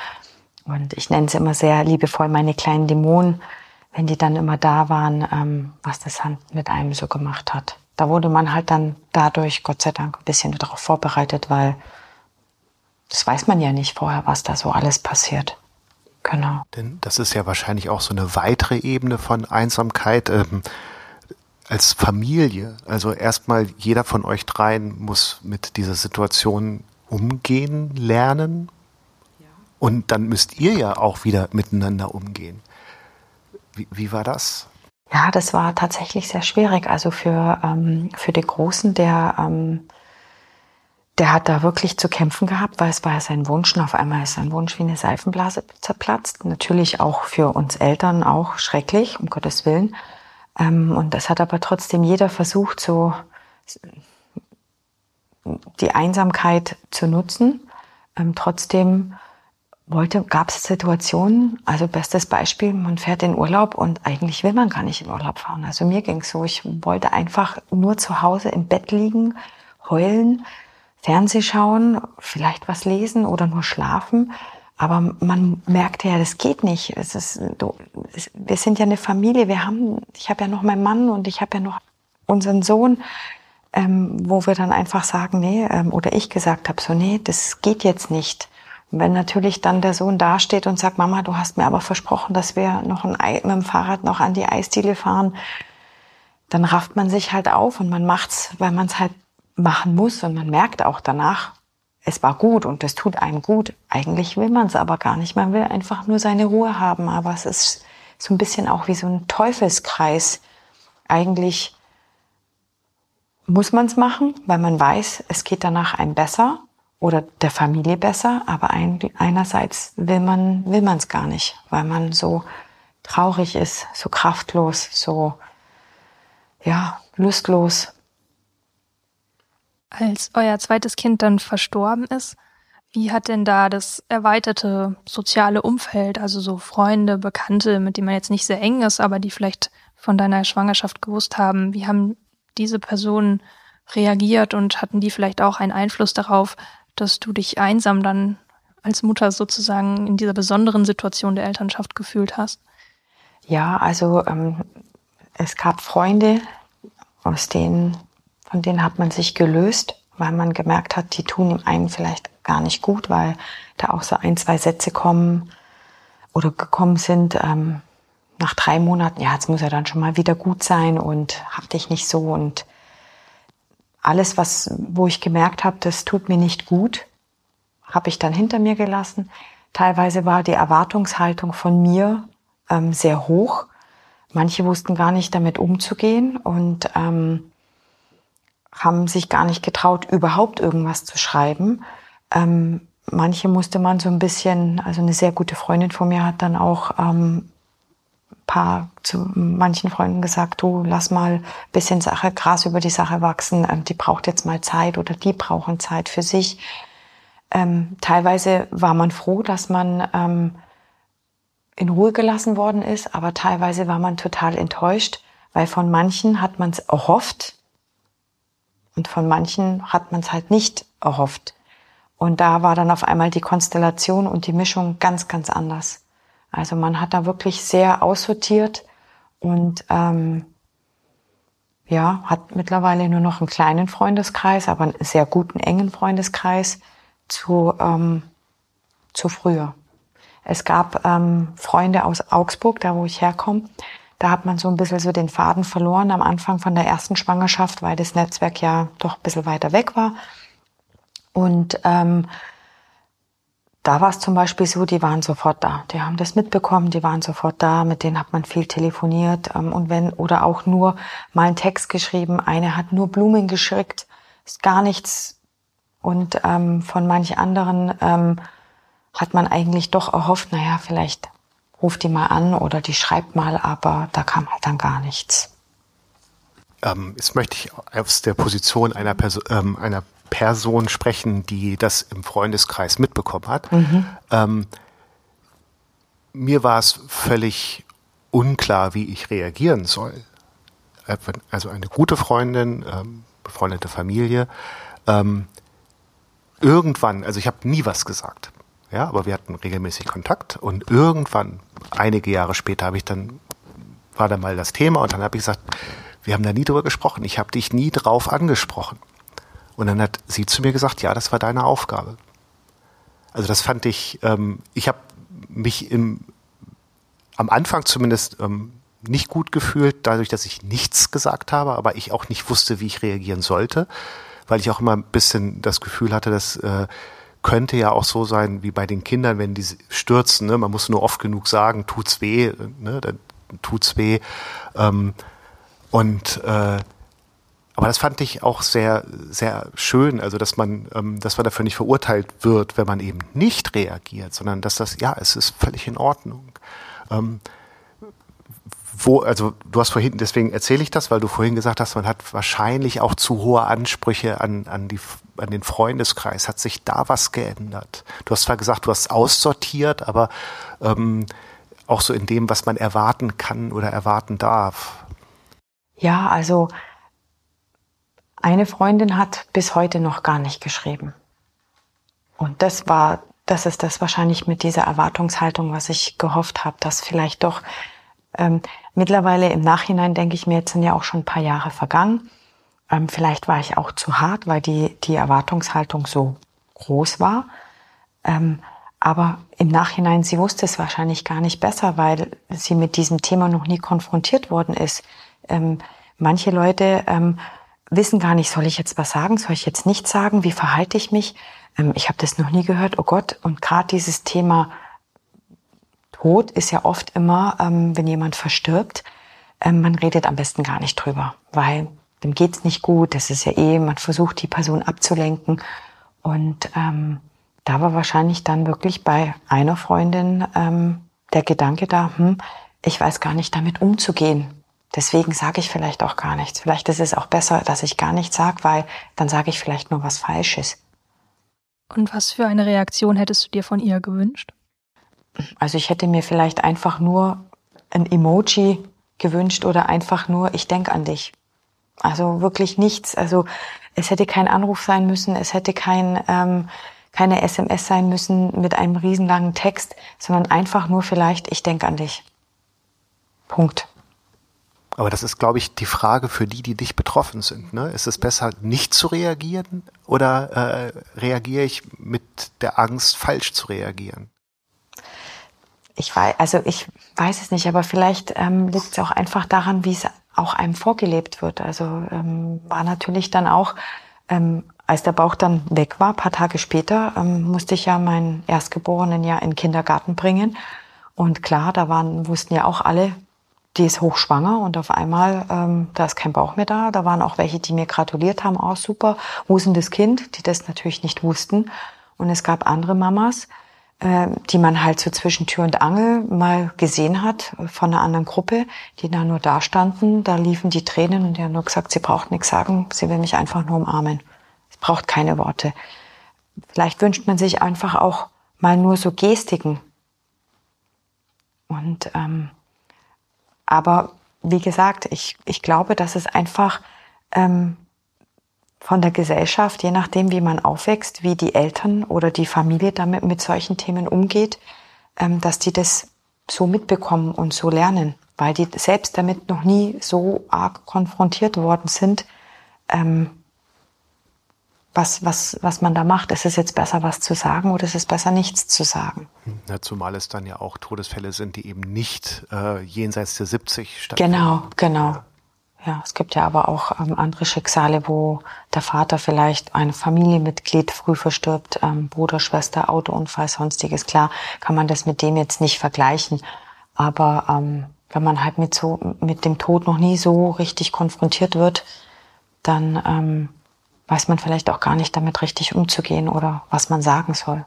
Und ich nenne sie immer sehr liebevoll meine kleinen Dämonen, wenn die dann immer da waren, ähm, was das Hand mit einem so gemacht hat. Da wurde man halt dann dadurch, Gott sei Dank, ein bisschen darauf vorbereitet, weil das weiß man ja nicht vorher, was da so alles passiert. Genau. Denn das ist ja wahrscheinlich auch so eine weitere Ebene von Einsamkeit. Ähm, als Familie, also erstmal jeder von euch dreien muss mit dieser Situation umgehen lernen. Ja. Und dann müsst ihr ja auch wieder miteinander umgehen. Wie, wie war das? Ja, das war tatsächlich sehr schwierig. Also für, ähm, für den Großen, der ähm, der hat da wirklich zu kämpfen gehabt, weil es war ja sein Wunsch und auf einmal ist sein Wunsch wie eine Seifenblase zerplatzt. Natürlich auch für uns Eltern auch schrecklich, um Gottes Willen. Ähm, und das hat aber trotzdem jeder versucht, so die Einsamkeit zu nutzen. Ähm, trotzdem wollte, gab es Situationen, also bestes Beispiel, man fährt in Urlaub und eigentlich will man gar nicht in Urlaub fahren. Also mir ging es so, ich wollte einfach nur zu Hause im Bett liegen, heulen, Fernseh schauen, vielleicht was lesen oder nur schlafen. Aber man merkt ja, das geht nicht. Es ist, du, es, wir sind ja eine Familie. Wir haben, ich habe ja noch meinen Mann und ich habe ja noch unseren Sohn, ähm, wo wir dann einfach sagen, nee, ähm, oder ich gesagt habe, so nee, das geht jetzt nicht. Wenn natürlich dann der Sohn dasteht und sagt, Mama, du hast mir aber versprochen, dass wir noch ein Ei, mit dem Fahrrad noch an die Eisdiele fahren, dann rafft man sich halt auf und man macht's, weil man es halt machen muss und man merkt auch danach, es war gut und es tut einem gut. Eigentlich will man es aber gar nicht. Man will einfach nur seine Ruhe haben. Aber es ist so ein bisschen auch wie so ein Teufelskreis. Eigentlich muss man es machen, weil man weiß, es geht danach einem besser oder der Familie besser. Aber ein, einerseits will man will man es gar nicht, weil man so traurig ist, so kraftlos, so ja lustlos als euer zweites Kind dann verstorben ist, wie hat denn da das erweiterte soziale Umfeld, also so Freunde, Bekannte, mit denen man jetzt nicht sehr eng ist, aber die vielleicht von deiner Schwangerschaft gewusst haben, wie haben diese Personen reagiert und hatten die vielleicht auch einen Einfluss darauf, dass du dich einsam dann als Mutter sozusagen in dieser besonderen Situation der Elternschaft gefühlt hast? Ja, also ähm, es gab Freunde, aus denen, von denen hat man sich gelöst, weil man gemerkt hat, die tun ihm einen vielleicht gar nicht gut, weil da auch so ein, zwei Sätze kommen oder gekommen sind, ähm, nach drei Monaten, ja, jetzt muss er dann schon mal wieder gut sein und hab dich nicht so und alles, was, wo ich gemerkt habe, das tut mir nicht gut, habe ich dann hinter mir gelassen. Teilweise war die Erwartungshaltung von mir ähm, sehr hoch. Manche wussten gar nicht damit umzugehen und ähm, haben sich gar nicht getraut, überhaupt irgendwas zu schreiben. Ähm, manche musste man so ein bisschen, also eine sehr gute Freundin von mir hat dann auch ähm, paar zu manchen Freunden gesagt, du lass mal ein bisschen Sache, Gras über die Sache wachsen, ähm, die braucht jetzt mal Zeit oder die brauchen Zeit für sich. Ähm, teilweise war man froh, dass man ähm, in Ruhe gelassen worden ist, aber teilweise war man total enttäuscht, weil von manchen hat man es erhofft und von manchen hat man es halt nicht erhofft. Und da war dann auf einmal die Konstellation und die Mischung ganz, ganz anders. Also man hat da wirklich sehr aussortiert und ähm, ja, hat mittlerweile nur noch einen kleinen Freundeskreis, aber einen sehr guten, engen Freundeskreis zu, ähm, zu früher. Es gab ähm, Freunde aus Augsburg, da wo ich herkomme. Da hat man so ein bisschen so den Faden verloren am Anfang von der ersten Schwangerschaft, weil das Netzwerk ja doch ein bisschen weiter weg war. Und ähm, da war es zum Beispiel so, die waren sofort da. Die haben das mitbekommen, die waren sofort da, mit denen hat man viel telefoniert ähm, und wenn oder auch nur mal einen Text geschrieben. Eine hat nur Blumen geschickt, ist gar nichts. Und ähm, von manch anderen ähm, hat man eigentlich doch erhofft, naja, vielleicht ruft die mal an oder die schreibt mal, aber da kam halt dann gar nichts. Ähm, jetzt möchte ich aus der Position einer, Perso ähm, einer Person sprechen, die das im Freundeskreis mitbekommen hat. Mhm. Ähm, mir war es völlig unklar, wie ich reagieren soll. Also eine gute Freundin, ähm, befreundete Familie. Ähm, irgendwann, also ich habe nie was gesagt, ja, aber wir hatten regelmäßig Kontakt und irgendwann, einige Jahre später, habe ich dann war da mal das Thema und dann habe ich gesagt, wir haben da nie drüber gesprochen. Ich habe dich nie drauf angesprochen. Und dann hat sie zu mir gesagt, ja, das war deine Aufgabe. Also das fand ich, ähm, ich habe mich im, am Anfang zumindest ähm, nicht gut gefühlt, dadurch, dass ich nichts gesagt habe, aber ich auch nicht wusste, wie ich reagieren sollte, weil ich auch immer ein bisschen das Gefühl hatte, dass äh, könnte ja auch so sein wie bei den Kindern, wenn die stürzen. Ne? Man muss nur oft genug sagen, tut's weh, ne? dann tut's weh. Ähm, und äh, aber das fand ich auch sehr, sehr schön, also dass man, ähm, dass man dafür nicht verurteilt wird, wenn man eben nicht reagiert, sondern dass das, ja, es ist völlig in Ordnung. Ähm, wo, also du hast vorhin, deswegen erzähle ich das, weil du vorhin gesagt hast, man hat wahrscheinlich auch zu hohe Ansprüche an, an, die, an den Freundeskreis. Hat sich da was geändert? Du hast zwar gesagt, du hast aussortiert, aber ähm, auch so in dem, was man erwarten kann oder erwarten darf. Ja, also eine Freundin hat bis heute noch gar nicht geschrieben. Und das war, das ist das wahrscheinlich mit dieser Erwartungshaltung, was ich gehofft habe, dass vielleicht doch ähm, mittlerweile im Nachhinein denke ich mir, jetzt sind ja auch schon ein paar Jahre vergangen. Ähm, vielleicht war ich auch zu hart, weil die, die Erwartungshaltung so groß war. Ähm, aber im Nachhinein, sie wusste es wahrscheinlich gar nicht besser, weil sie mit diesem Thema noch nie konfrontiert worden ist. Ähm, manche Leute ähm, wissen gar nicht, soll ich jetzt was sagen, soll ich jetzt nichts sagen, wie verhalte ich mich? Ähm, ich habe das noch nie gehört, oh Gott. Und gerade dieses Thema Tod ist ja oft immer, ähm, wenn jemand verstirbt, ähm, man redet am besten gar nicht drüber, weil dem geht's nicht gut, das ist ja eh, man versucht die Person abzulenken. Und ähm, da war wahrscheinlich dann wirklich bei einer Freundin ähm, der Gedanke da, hm, ich weiß gar nicht damit umzugehen. Deswegen sage ich vielleicht auch gar nichts. Vielleicht ist es auch besser, dass ich gar nichts sage, weil dann sage ich vielleicht nur was Falsches. Und was für eine Reaktion hättest du dir von ihr gewünscht? Also ich hätte mir vielleicht einfach nur ein Emoji gewünscht oder einfach nur, ich denke an dich. Also wirklich nichts. Also es hätte kein Anruf sein müssen, es hätte kein, ähm, keine SMS sein müssen mit einem riesenlangen Text, sondern einfach nur vielleicht, ich denke an dich. Punkt. Aber das ist, glaube ich, die Frage für die, die nicht betroffen sind. Ne? Ist es besser, nicht zu reagieren oder äh, reagiere ich mit der Angst, falsch zu reagieren? Ich weiß, also ich weiß es nicht, aber vielleicht ähm, liegt es auch einfach daran, wie es auch einem vorgelebt wird. Also ähm, war natürlich dann auch, ähm, als der Bauch dann weg war, paar Tage später, ähm, musste ich ja meinen Erstgeborenen ja in den Kindergarten bringen. Und klar, da waren, wussten ja auch alle, die ist hochschwanger und auf einmal, ähm, da ist kein Bauch mehr da. Da waren auch welche, die mir gratuliert haben, auch super, das Kind, die das natürlich nicht wussten. Und es gab andere Mamas, die man halt so zwischen Tür und Angel mal gesehen hat von einer anderen Gruppe, die da nur da standen. Da liefen die Tränen und die haben nur gesagt, sie braucht nichts sagen, sie will mich einfach nur umarmen. Es braucht keine Worte. Vielleicht wünscht man sich einfach auch mal nur so Gestiken. Und ähm, aber wie gesagt, ich, ich glaube, dass es einfach ähm, von der Gesellschaft, je nachdem, wie man aufwächst, wie die Eltern oder die Familie damit mit solchen Themen umgeht, ähm, dass die das so mitbekommen und so lernen, weil die selbst damit noch nie so arg konfrontiert worden sind. Ähm, was, was, was man da macht. Ist es jetzt besser, was zu sagen oder ist es besser, nichts zu sagen? Ja, zumal es dann ja auch Todesfälle sind, die eben nicht äh, jenseits der 70 stattfinden. Genau, genau. Ja. es gibt ja aber auch ähm, andere Schicksale, wo der Vater vielleicht ein Familienmitglied früh verstirbt, ähm, Bruder, Schwester, Autounfall, sonstiges. Klar kann man das mit dem jetzt nicht vergleichen. Aber ähm, wenn man halt mit so mit dem Tod noch nie so richtig konfrontiert wird, dann ähm, weiß man vielleicht auch gar nicht damit richtig umzugehen oder was man sagen soll.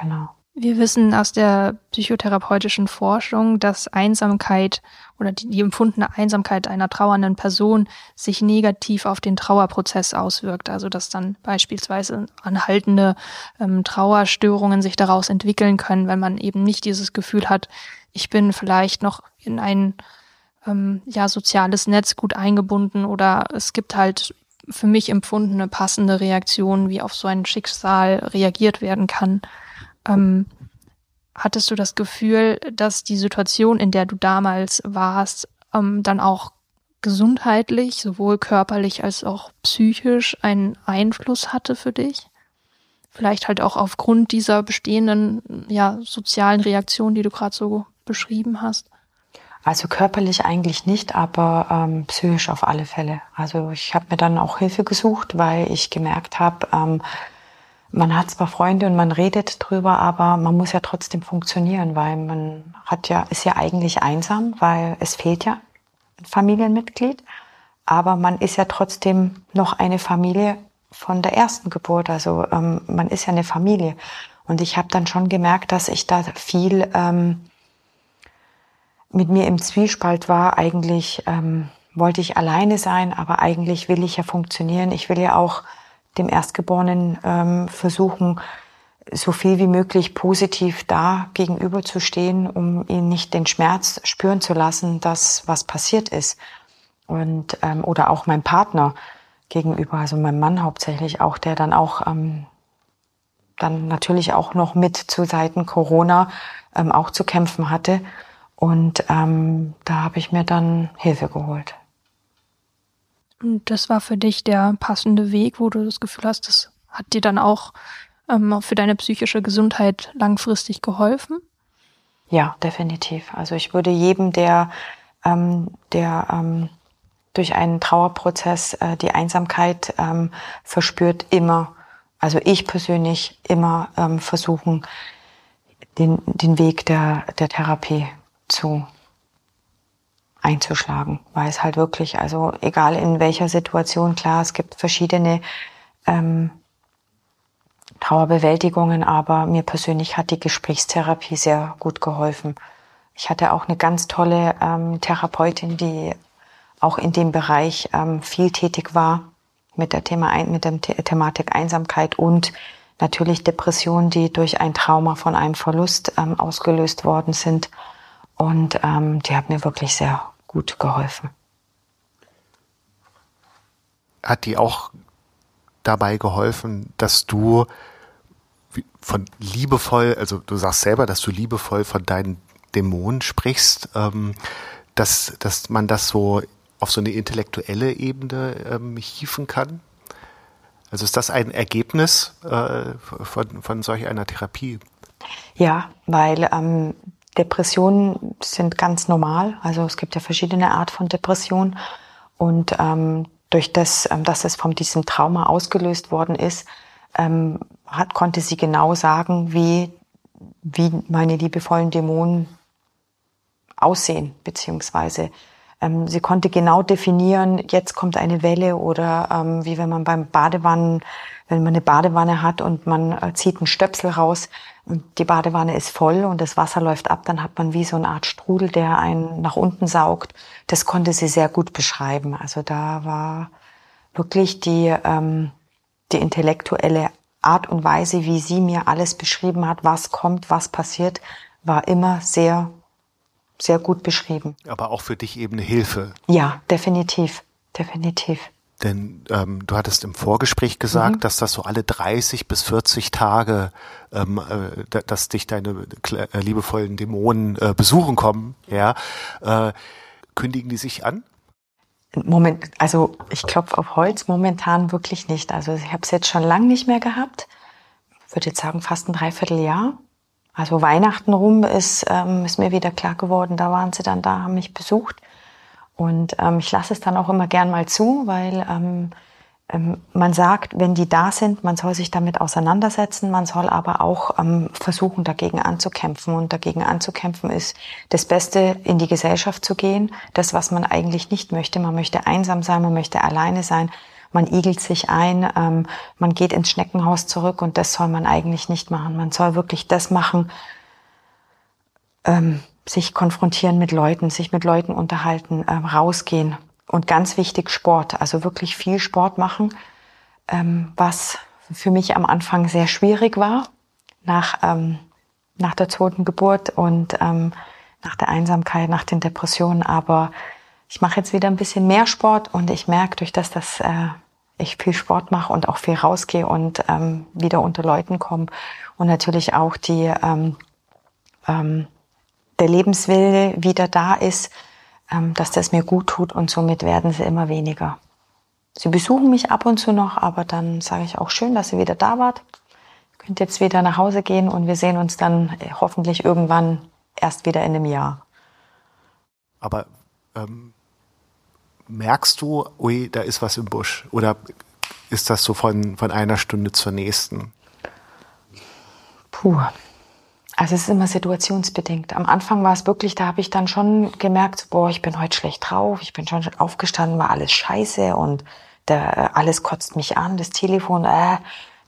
Genau. Wir wissen aus der psychotherapeutischen Forschung, dass Einsamkeit oder die, die, empfundene Einsamkeit einer trauernden Person sich negativ auf den Trauerprozess auswirkt. Also dass dann beispielsweise anhaltende ähm, Trauerstörungen sich daraus entwickeln können, wenn man eben nicht dieses Gefühl hat, ich bin vielleicht noch in ein ähm, ja, soziales Netz gut eingebunden oder es gibt halt für mich empfundene passende Reaktion, wie auf so ein Schicksal reagiert werden kann. Ähm, hattest du das Gefühl, dass die Situation, in der du damals warst, ähm, dann auch gesundheitlich, sowohl körperlich als auch psychisch einen Einfluss hatte für dich? Vielleicht halt auch aufgrund dieser bestehenden ja, sozialen Reaktion, die du gerade so beschrieben hast? Also körperlich eigentlich nicht, aber ähm, psychisch auf alle Fälle. Also ich habe mir dann auch Hilfe gesucht, weil ich gemerkt habe, ähm, man hat zwar Freunde und man redet drüber, aber man muss ja trotzdem funktionieren, weil man hat ja ist ja eigentlich einsam, weil es fehlt ja ein Familienmitglied, aber man ist ja trotzdem noch eine Familie von der ersten Geburt. Also ähm, man ist ja eine Familie. Und ich habe dann schon gemerkt, dass ich da viel ähm, mit mir im Zwiespalt war. Eigentlich ähm, wollte ich alleine sein, aber eigentlich will ich ja funktionieren. Ich will ja auch dem Erstgeborenen ähm, versuchen, so viel wie möglich positiv da gegenüber zu stehen, um ihn nicht den Schmerz spüren zu lassen, dass was passiert ist. Und ähm, oder auch mein Partner gegenüber, also mein Mann hauptsächlich auch, der dann auch ähm, dann natürlich auch noch mit zu Seiten Corona ähm, auch zu kämpfen hatte. Und ähm, da habe ich mir dann Hilfe geholt. Und das war für dich der passende Weg, wo du das Gefühl hast, das hat dir dann auch ähm, für deine psychische Gesundheit langfristig geholfen? Ja, definitiv. Also ich würde jedem, der, ähm, der ähm, durch einen Trauerprozess äh, die Einsamkeit ähm, verspürt, immer, also ich persönlich immer ähm, versuchen, den, den Weg der, der Therapie zu einzuschlagen, weil es halt wirklich, also egal in welcher Situation, klar, es gibt verschiedene ähm, Trauerbewältigungen, aber mir persönlich hat die Gesprächstherapie sehr gut geholfen. Ich hatte auch eine ganz tolle ähm, Therapeutin, die auch in dem Bereich ähm, viel tätig war mit der Thema mit der The Thematik Einsamkeit und natürlich Depressionen, die durch ein Trauma von einem Verlust ähm, ausgelöst worden sind. Und ähm, die hat mir wirklich sehr gut geholfen. Hat die auch dabei geholfen, dass du von liebevoll, also du sagst selber, dass du liebevoll von deinen Dämonen sprichst, ähm, dass, dass man das so auf so eine intellektuelle Ebene ähm, hieven kann? Also ist das ein Ergebnis äh, von, von solch einer Therapie? Ja, weil ähm, Depressionen sind ganz normal. Also es gibt ja verschiedene Art von Depressionen. Und ähm, durch das, ähm, dass es von diesem Trauma ausgelöst worden ist, ähm, hat, konnte sie genau sagen, wie, wie meine liebevollen Dämonen aussehen, beziehungsweise ähm, sie konnte genau definieren, jetzt kommt eine Welle oder ähm, wie wenn man beim Badewannen, wenn man eine Badewanne hat und man äh, zieht einen Stöpsel raus und die Badewanne ist voll und das Wasser läuft ab, dann hat man wie so eine Art Strudel, der einen nach unten saugt. Das konnte sie sehr gut beschreiben. Also da war wirklich die, ähm, die intellektuelle Art und Weise, wie sie mir alles beschrieben hat, was kommt, was passiert, war immer sehr sehr gut beschrieben. Aber auch für dich eben eine Hilfe. Ja, definitiv, definitiv. Denn ähm, du hattest im Vorgespräch gesagt, mhm. dass das so alle 30 bis 40 Tage, ähm, äh, dass dich deine äh, liebevollen Dämonen äh, besuchen kommen. Ja, äh, kündigen die sich an? Moment, also ich klopfe auf Holz momentan wirklich nicht. Also ich habe es jetzt schon lang nicht mehr gehabt. Ich würde jetzt sagen fast ein Dreivierteljahr. Also Weihnachten rum ist, ähm, ist mir wieder klar geworden, da waren sie dann da, haben mich besucht. Und ähm, ich lasse es dann auch immer gern mal zu, weil ähm, ähm, man sagt, wenn die da sind, man soll sich damit auseinandersetzen, man soll aber auch ähm, versuchen, dagegen anzukämpfen. Und dagegen anzukämpfen ist das Beste, in die Gesellschaft zu gehen. Das, was man eigentlich nicht möchte. Man möchte einsam sein, man möchte alleine sein man igelt sich ein, ähm, man geht ins Schneckenhaus zurück und das soll man eigentlich nicht machen. Man soll wirklich das machen, ähm, sich konfrontieren mit Leuten, sich mit Leuten unterhalten, ähm, rausgehen. Und ganz wichtig Sport, also wirklich viel Sport machen, ähm, was für mich am Anfang sehr schwierig war. Nach, ähm, nach der zweiten Geburt und ähm, nach der Einsamkeit, nach den Depressionen, aber ich mache jetzt wieder ein bisschen mehr Sport und ich merke, durch das, dass äh, ich viel Sport mache und auch viel rausgehe und ähm, wieder unter Leuten komme. Und natürlich auch die ähm, ähm, der Lebenswille wieder da ist, ähm, dass das mir gut tut und somit werden sie immer weniger. Sie besuchen mich ab und zu noch, aber dann sage ich auch schön, dass ihr wieder da wart. Ihr könnt jetzt wieder nach Hause gehen und wir sehen uns dann äh, hoffentlich irgendwann erst wieder in einem Jahr. Aber ähm, merkst du, ui, da ist was im Busch? Oder ist das so von, von einer Stunde zur nächsten? Puh. Also es ist immer situationsbedingt. Am Anfang war es wirklich, da habe ich dann schon gemerkt, boah, ich bin heute schlecht drauf, ich bin schon aufgestanden, war alles scheiße und der, alles kotzt mich an, das Telefon, äh,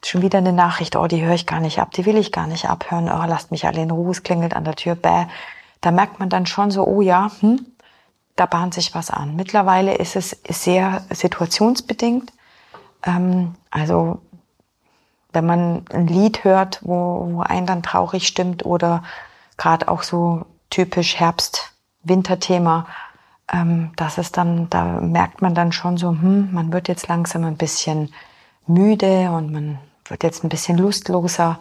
schon wieder eine Nachricht, oh, die höre ich gar nicht ab, die will ich gar nicht abhören, oh, lasst mich alle in Ruhe, es klingelt an der Tür, bäh. Da merkt man dann schon so, oh ja, hm, da bahnt sich was an. Mittlerweile ist es sehr situationsbedingt. Ähm, also wenn man ein Lied hört, wo, wo einen dann traurig stimmt oder gerade auch so typisch Herbst-Winter-Thema, ähm, das ist dann, da merkt man dann schon so, hm, man wird jetzt langsam ein bisschen müde und man wird jetzt ein bisschen lustloser.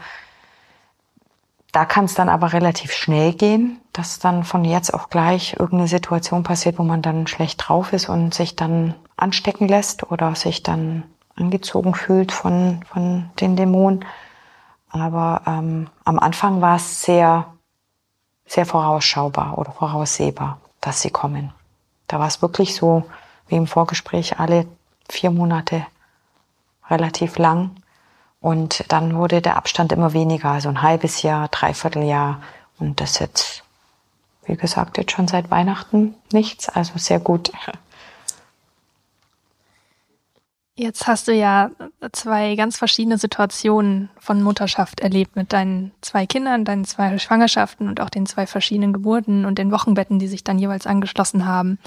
Da kann es dann aber relativ schnell gehen, dass dann von jetzt auf gleich irgendeine Situation passiert, wo man dann schlecht drauf ist und sich dann anstecken lässt oder sich dann angezogen fühlt von, von den Dämonen. Aber ähm, am Anfang war es sehr, sehr vorausschaubar oder voraussehbar, dass sie kommen. Da war es wirklich so, wie im Vorgespräch, alle vier Monate relativ lang. Und dann wurde der Abstand immer weniger, also ein halbes Jahr, dreiviertel Jahr. Und das jetzt, wie gesagt, jetzt schon seit Weihnachten nichts, also sehr gut. Jetzt hast du ja zwei ganz verschiedene Situationen von Mutterschaft erlebt mit deinen zwei Kindern, deinen zwei Schwangerschaften und auch den zwei verschiedenen Geburten und den Wochenbetten, die sich dann jeweils angeschlossen haben.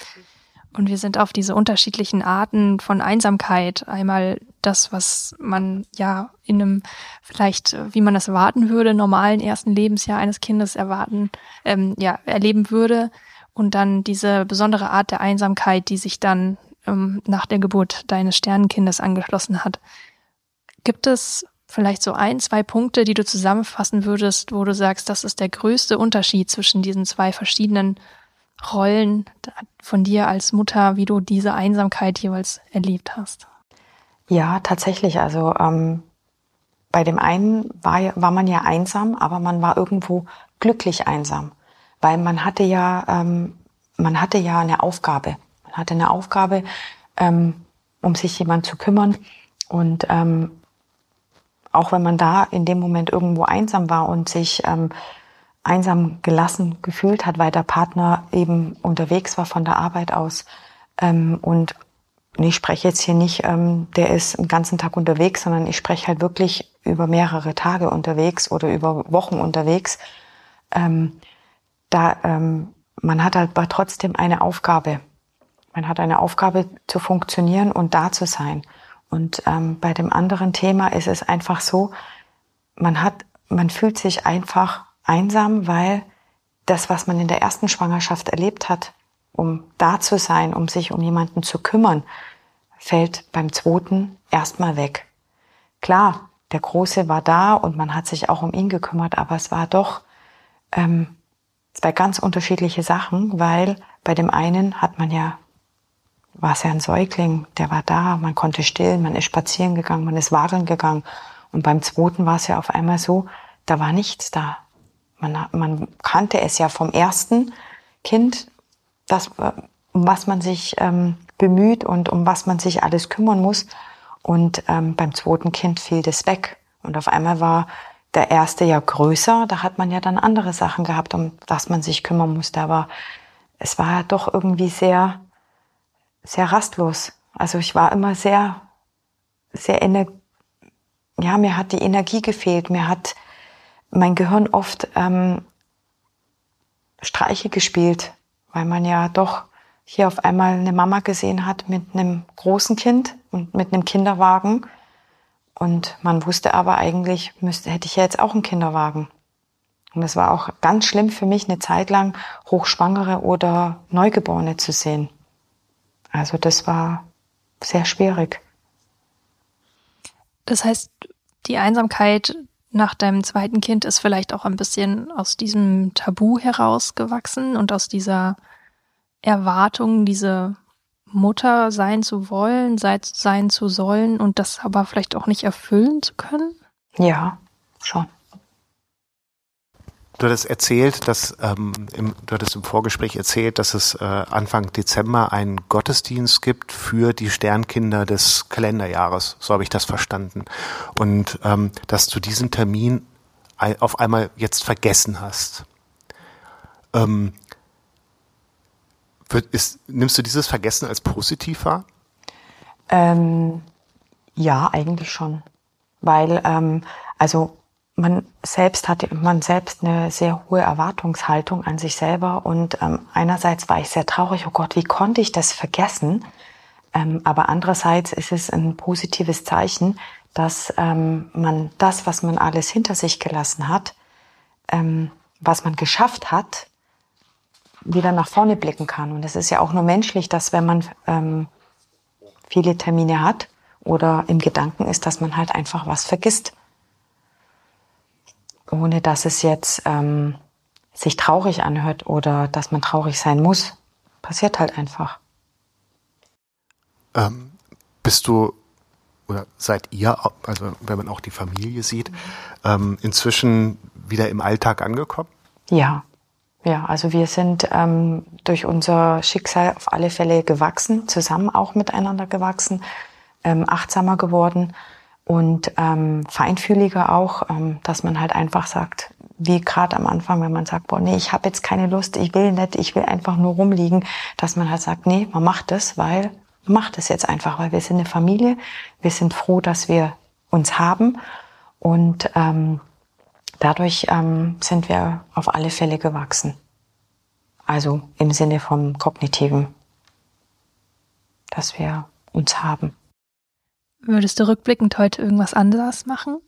Und wir sind auf diese unterschiedlichen Arten von Einsamkeit. Einmal das, was man ja in einem vielleicht, wie man das erwarten würde, normalen ersten Lebensjahr eines Kindes erwarten, ähm, ja, erleben würde. Und dann diese besondere Art der Einsamkeit, die sich dann ähm, nach der Geburt deines Sternenkindes angeschlossen hat. Gibt es vielleicht so ein, zwei Punkte, die du zusammenfassen würdest, wo du sagst, das ist der größte Unterschied zwischen diesen zwei verschiedenen Rollen von dir als Mutter, wie du diese Einsamkeit jeweils erlebt hast. Ja, tatsächlich. Also ähm, bei dem einen war, war man ja einsam, aber man war irgendwo glücklich einsam, weil man hatte ja, ähm, man hatte ja eine Aufgabe. Hatte eine Aufgabe, ähm, um sich jemand zu kümmern. Und ähm, auch wenn man da in dem Moment irgendwo einsam war und sich ähm, einsam gelassen gefühlt hat, weil der Partner eben unterwegs war von der Arbeit aus. Ähm, und ich spreche jetzt hier nicht, ähm, der ist den ganzen Tag unterwegs, sondern ich spreche halt wirklich über mehrere Tage unterwegs oder über Wochen unterwegs. Ähm, da ähm, man hat halt trotzdem eine Aufgabe. Man hat eine Aufgabe zu funktionieren und da zu sein. Und ähm, bei dem anderen Thema ist es einfach so, man hat, man fühlt sich einfach einsam, weil das, was man in der ersten Schwangerschaft erlebt hat, um da zu sein, um sich um jemanden zu kümmern, fällt beim zweiten erstmal weg. Klar, der Große war da und man hat sich auch um ihn gekümmert, aber es war doch ähm, zwei ganz unterschiedliche Sachen, weil bei dem einen hat man ja, war es ja ein Säugling, der war da, man konnte stillen, man ist spazieren gegangen, man ist wadeln gegangen. Und beim zweiten war es ja auf einmal so, da war nichts da. Man, man kannte es ja vom ersten Kind, das, um was man sich ähm, bemüht und um was man sich alles kümmern muss. Und ähm, beim zweiten Kind fiel das weg. Und auf einmal war der erste ja größer. Da hat man ja dann andere Sachen gehabt, um das man sich kümmern musste. Aber es war doch irgendwie sehr, sehr rastlos. Also ich war immer sehr, sehr, ener ja, mir hat die Energie gefehlt. Mir hat mein Gehirn oft ähm, Streiche gespielt, weil man ja doch hier auf einmal eine Mama gesehen hat mit einem großen Kind und mit einem Kinderwagen. Und man wusste aber eigentlich, müsste, hätte ich ja jetzt auch einen Kinderwagen. Und es war auch ganz schlimm für mich, eine Zeit lang Hochschwangere oder Neugeborene zu sehen. Also das war sehr schwierig. Das heißt, die Einsamkeit nach deinem zweiten Kind ist vielleicht auch ein bisschen aus diesem Tabu herausgewachsen und aus dieser Erwartung, diese Mutter sein zu wollen, sein zu sollen und das aber vielleicht auch nicht erfüllen zu können? Ja, schon. Du hattest erzählt, dass ähm, im, du hattest im Vorgespräch erzählt, dass es äh, Anfang Dezember einen Gottesdienst gibt für die Sternkinder des Kalenderjahres. So habe ich das verstanden. Und ähm, dass du diesen Termin auf einmal jetzt vergessen hast. Ähm, wird, ist, nimmst du dieses Vergessen als positiv wahr? Ähm, ja, eigentlich schon. Weil, ähm, also man selbst hatte man selbst eine sehr hohe Erwartungshaltung an sich selber und ähm, einerseits war ich sehr traurig, oh Gott, wie konnte ich das vergessen? Ähm, aber andererseits ist es ein positives Zeichen, dass ähm, man das, was man alles hinter sich gelassen hat, ähm, was man geschafft hat, wieder nach vorne blicken kann. Und es ist ja auch nur menschlich, dass wenn man ähm, viele Termine hat oder im Gedanken ist, dass man halt einfach was vergisst ohne dass es jetzt ähm, sich traurig anhört oder dass man traurig sein muss. Passiert halt einfach. Ähm, bist du oder seid ihr, also wenn man auch die Familie sieht, ähm, inzwischen wieder im Alltag angekommen? Ja, ja, also wir sind ähm, durch unser Schicksal auf alle Fälle gewachsen, zusammen auch miteinander gewachsen, ähm, achtsamer geworden und ähm, feinfühliger auch, ähm, dass man halt einfach sagt, wie gerade am Anfang, wenn man sagt, boah, nee, ich habe jetzt keine Lust, ich will nicht, ich will einfach nur rumliegen, dass man halt sagt, nee, man macht das, weil man macht es jetzt einfach, weil wir sind eine Familie, wir sind froh, dass wir uns haben und ähm, dadurch ähm, sind wir auf alle Fälle gewachsen. Also im Sinne vom kognitiven, dass wir uns haben. Würdest du rückblickend heute irgendwas anderes machen,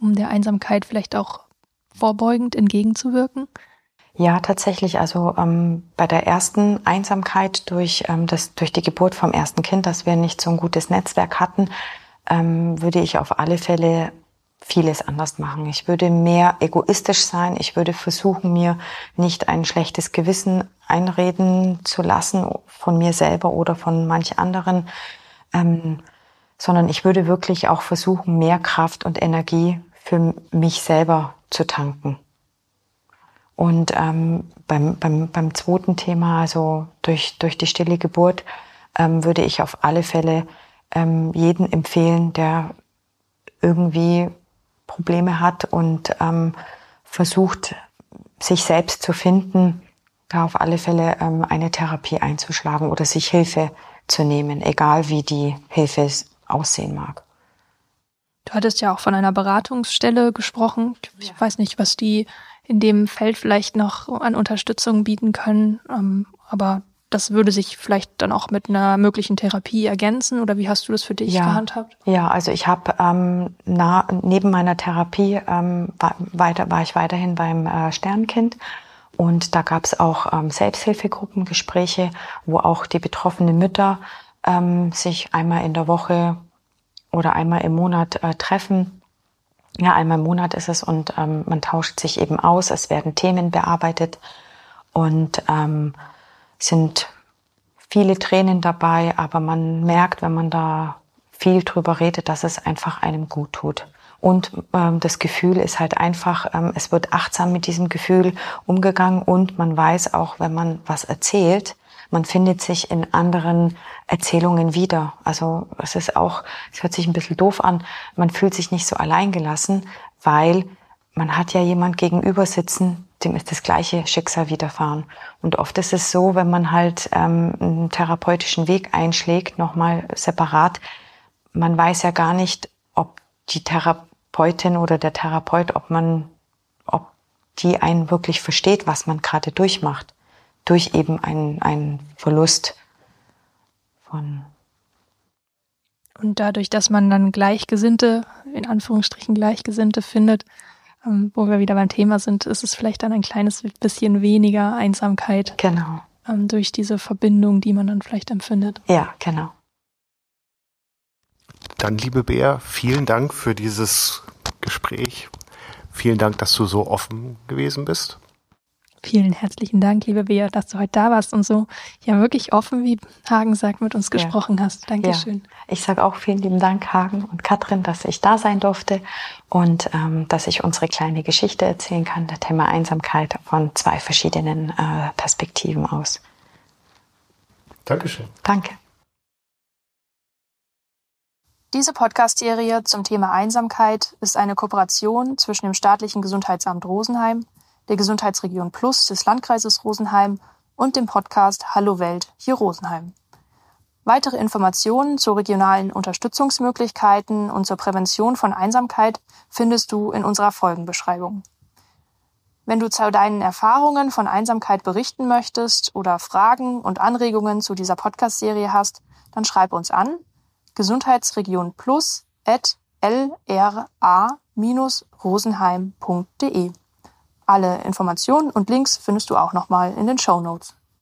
um der Einsamkeit vielleicht auch vorbeugend entgegenzuwirken? Ja, tatsächlich. Also ähm, bei der ersten Einsamkeit durch, ähm, das, durch die Geburt vom ersten Kind, dass wir nicht so ein gutes Netzwerk hatten, ähm, würde ich auf alle Fälle vieles anders machen. Ich würde mehr egoistisch sein. Ich würde versuchen, mir nicht ein schlechtes Gewissen einreden zu lassen von mir selber oder von manch anderen, ähm, sondern ich würde wirklich auch versuchen, mehr Kraft und Energie für mich selber zu tanken. Und ähm, beim, beim, beim zweiten Thema, also durch, durch die stille Geburt, ähm, würde ich auf alle Fälle ähm, jeden empfehlen, der irgendwie Probleme hat und ähm, versucht, sich selbst zu finden, da auf alle Fälle ähm, eine Therapie einzuschlagen oder sich Hilfe zu nehmen, egal wie die Hilfe aussehen mag. Du hattest ja auch von einer Beratungsstelle gesprochen. Ich ja. weiß nicht, was die in dem Feld vielleicht noch an Unterstützung bieten können. Ähm, aber das würde sich vielleicht dann auch mit einer möglichen Therapie ergänzen oder wie hast du das für dich ja, gehandhabt? Ja, also ich habe ähm, neben meiner Therapie ähm, war, weiter, war ich weiterhin beim äh, Sternkind und da gab es auch ähm, Selbsthilfegruppengespräche, wo auch die betroffenen Mütter ähm, sich einmal in der Woche oder einmal im Monat äh, treffen. Ja, einmal im Monat ist es und ähm, man tauscht sich eben aus. Es werden Themen bearbeitet und ähm, sind viele Tränen dabei, aber man merkt, wenn man da viel drüber redet, dass es einfach einem gut tut. Und ähm, das Gefühl ist halt einfach, ähm, es wird achtsam mit diesem Gefühl umgegangen und man weiß auch, wenn man was erzählt, man findet sich in anderen Erzählungen wieder. Also es ist auch, es hört sich ein bisschen doof an, man fühlt sich nicht so alleingelassen, weil man hat ja jemand gegenüber sitzen, dem ist das gleiche Schicksal widerfahren. Und oft ist es so, wenn man halt ähm, einen therapeutischen Weg einschlägt, nochmal separat, man weiß ja gar nicht, ob die Therapeutin oder der Therapeut, ob man, ob die einen wirklich versteht, was man gerade durchmacht, durch eben einen, einen Verlust von. Und dadurch, dass man dann Gleichgesinnte, in Anführungsstrichen Gleichgesinnte findet, ähm, wo wir wieder beim Thema sind, ist es vielleicht dann ein kleines bisschen weniger Einsamkeit. Genau. Ähm, durch diese Verbindung, die man dann vielleicht empfindet. Ja, genau. Dann, liebe Bea, vielen Dank für dieses Gespräch. Vielen Dank, dass du so offen gewesen bist. Vielen herzlichen Dank, liebe Bea, dass du heute da warst und so ja wirklich offen, wie Hagen sagt, mit uns gesprochen ja. hast. Dankeschön. Ja. Ich sage auch vielen lieben Dank, Hagen und Katrin, dass ich da sein durfte und ähm, dass ich unsere kleine Geschichte erzählen kann, der Thema Einsamkeit von zwei verschiedenen äh, Perspektiven aus. Dankeschön. Danke. Diese Podcast-Serie zum Thema Einsamkeit ist eine Kooperation zwischen dem staatlichen Gesundheitsamt Rosenheim der Gesundheitsregion Plus des Landkreises Rosenheim und dem Podcast Hallo Welt hier Rosenheim. Weitere Informationen zu regionalen Unterstützungsmöglichkeiten und zur Prävention von Einsamkeit findest du in unserer Folgenbeschreibung. Wenn du zu deinen Erfahrungen von Einsamkeit berichten möchtest oder Fragen und Anregungen zu dieser Podcast-Serie hast, dann schreib uns an Gesundheitsregion Plus at lra-rosenheim.de. Alle Informationen und Links findest du auch nochmal in den Show Notes.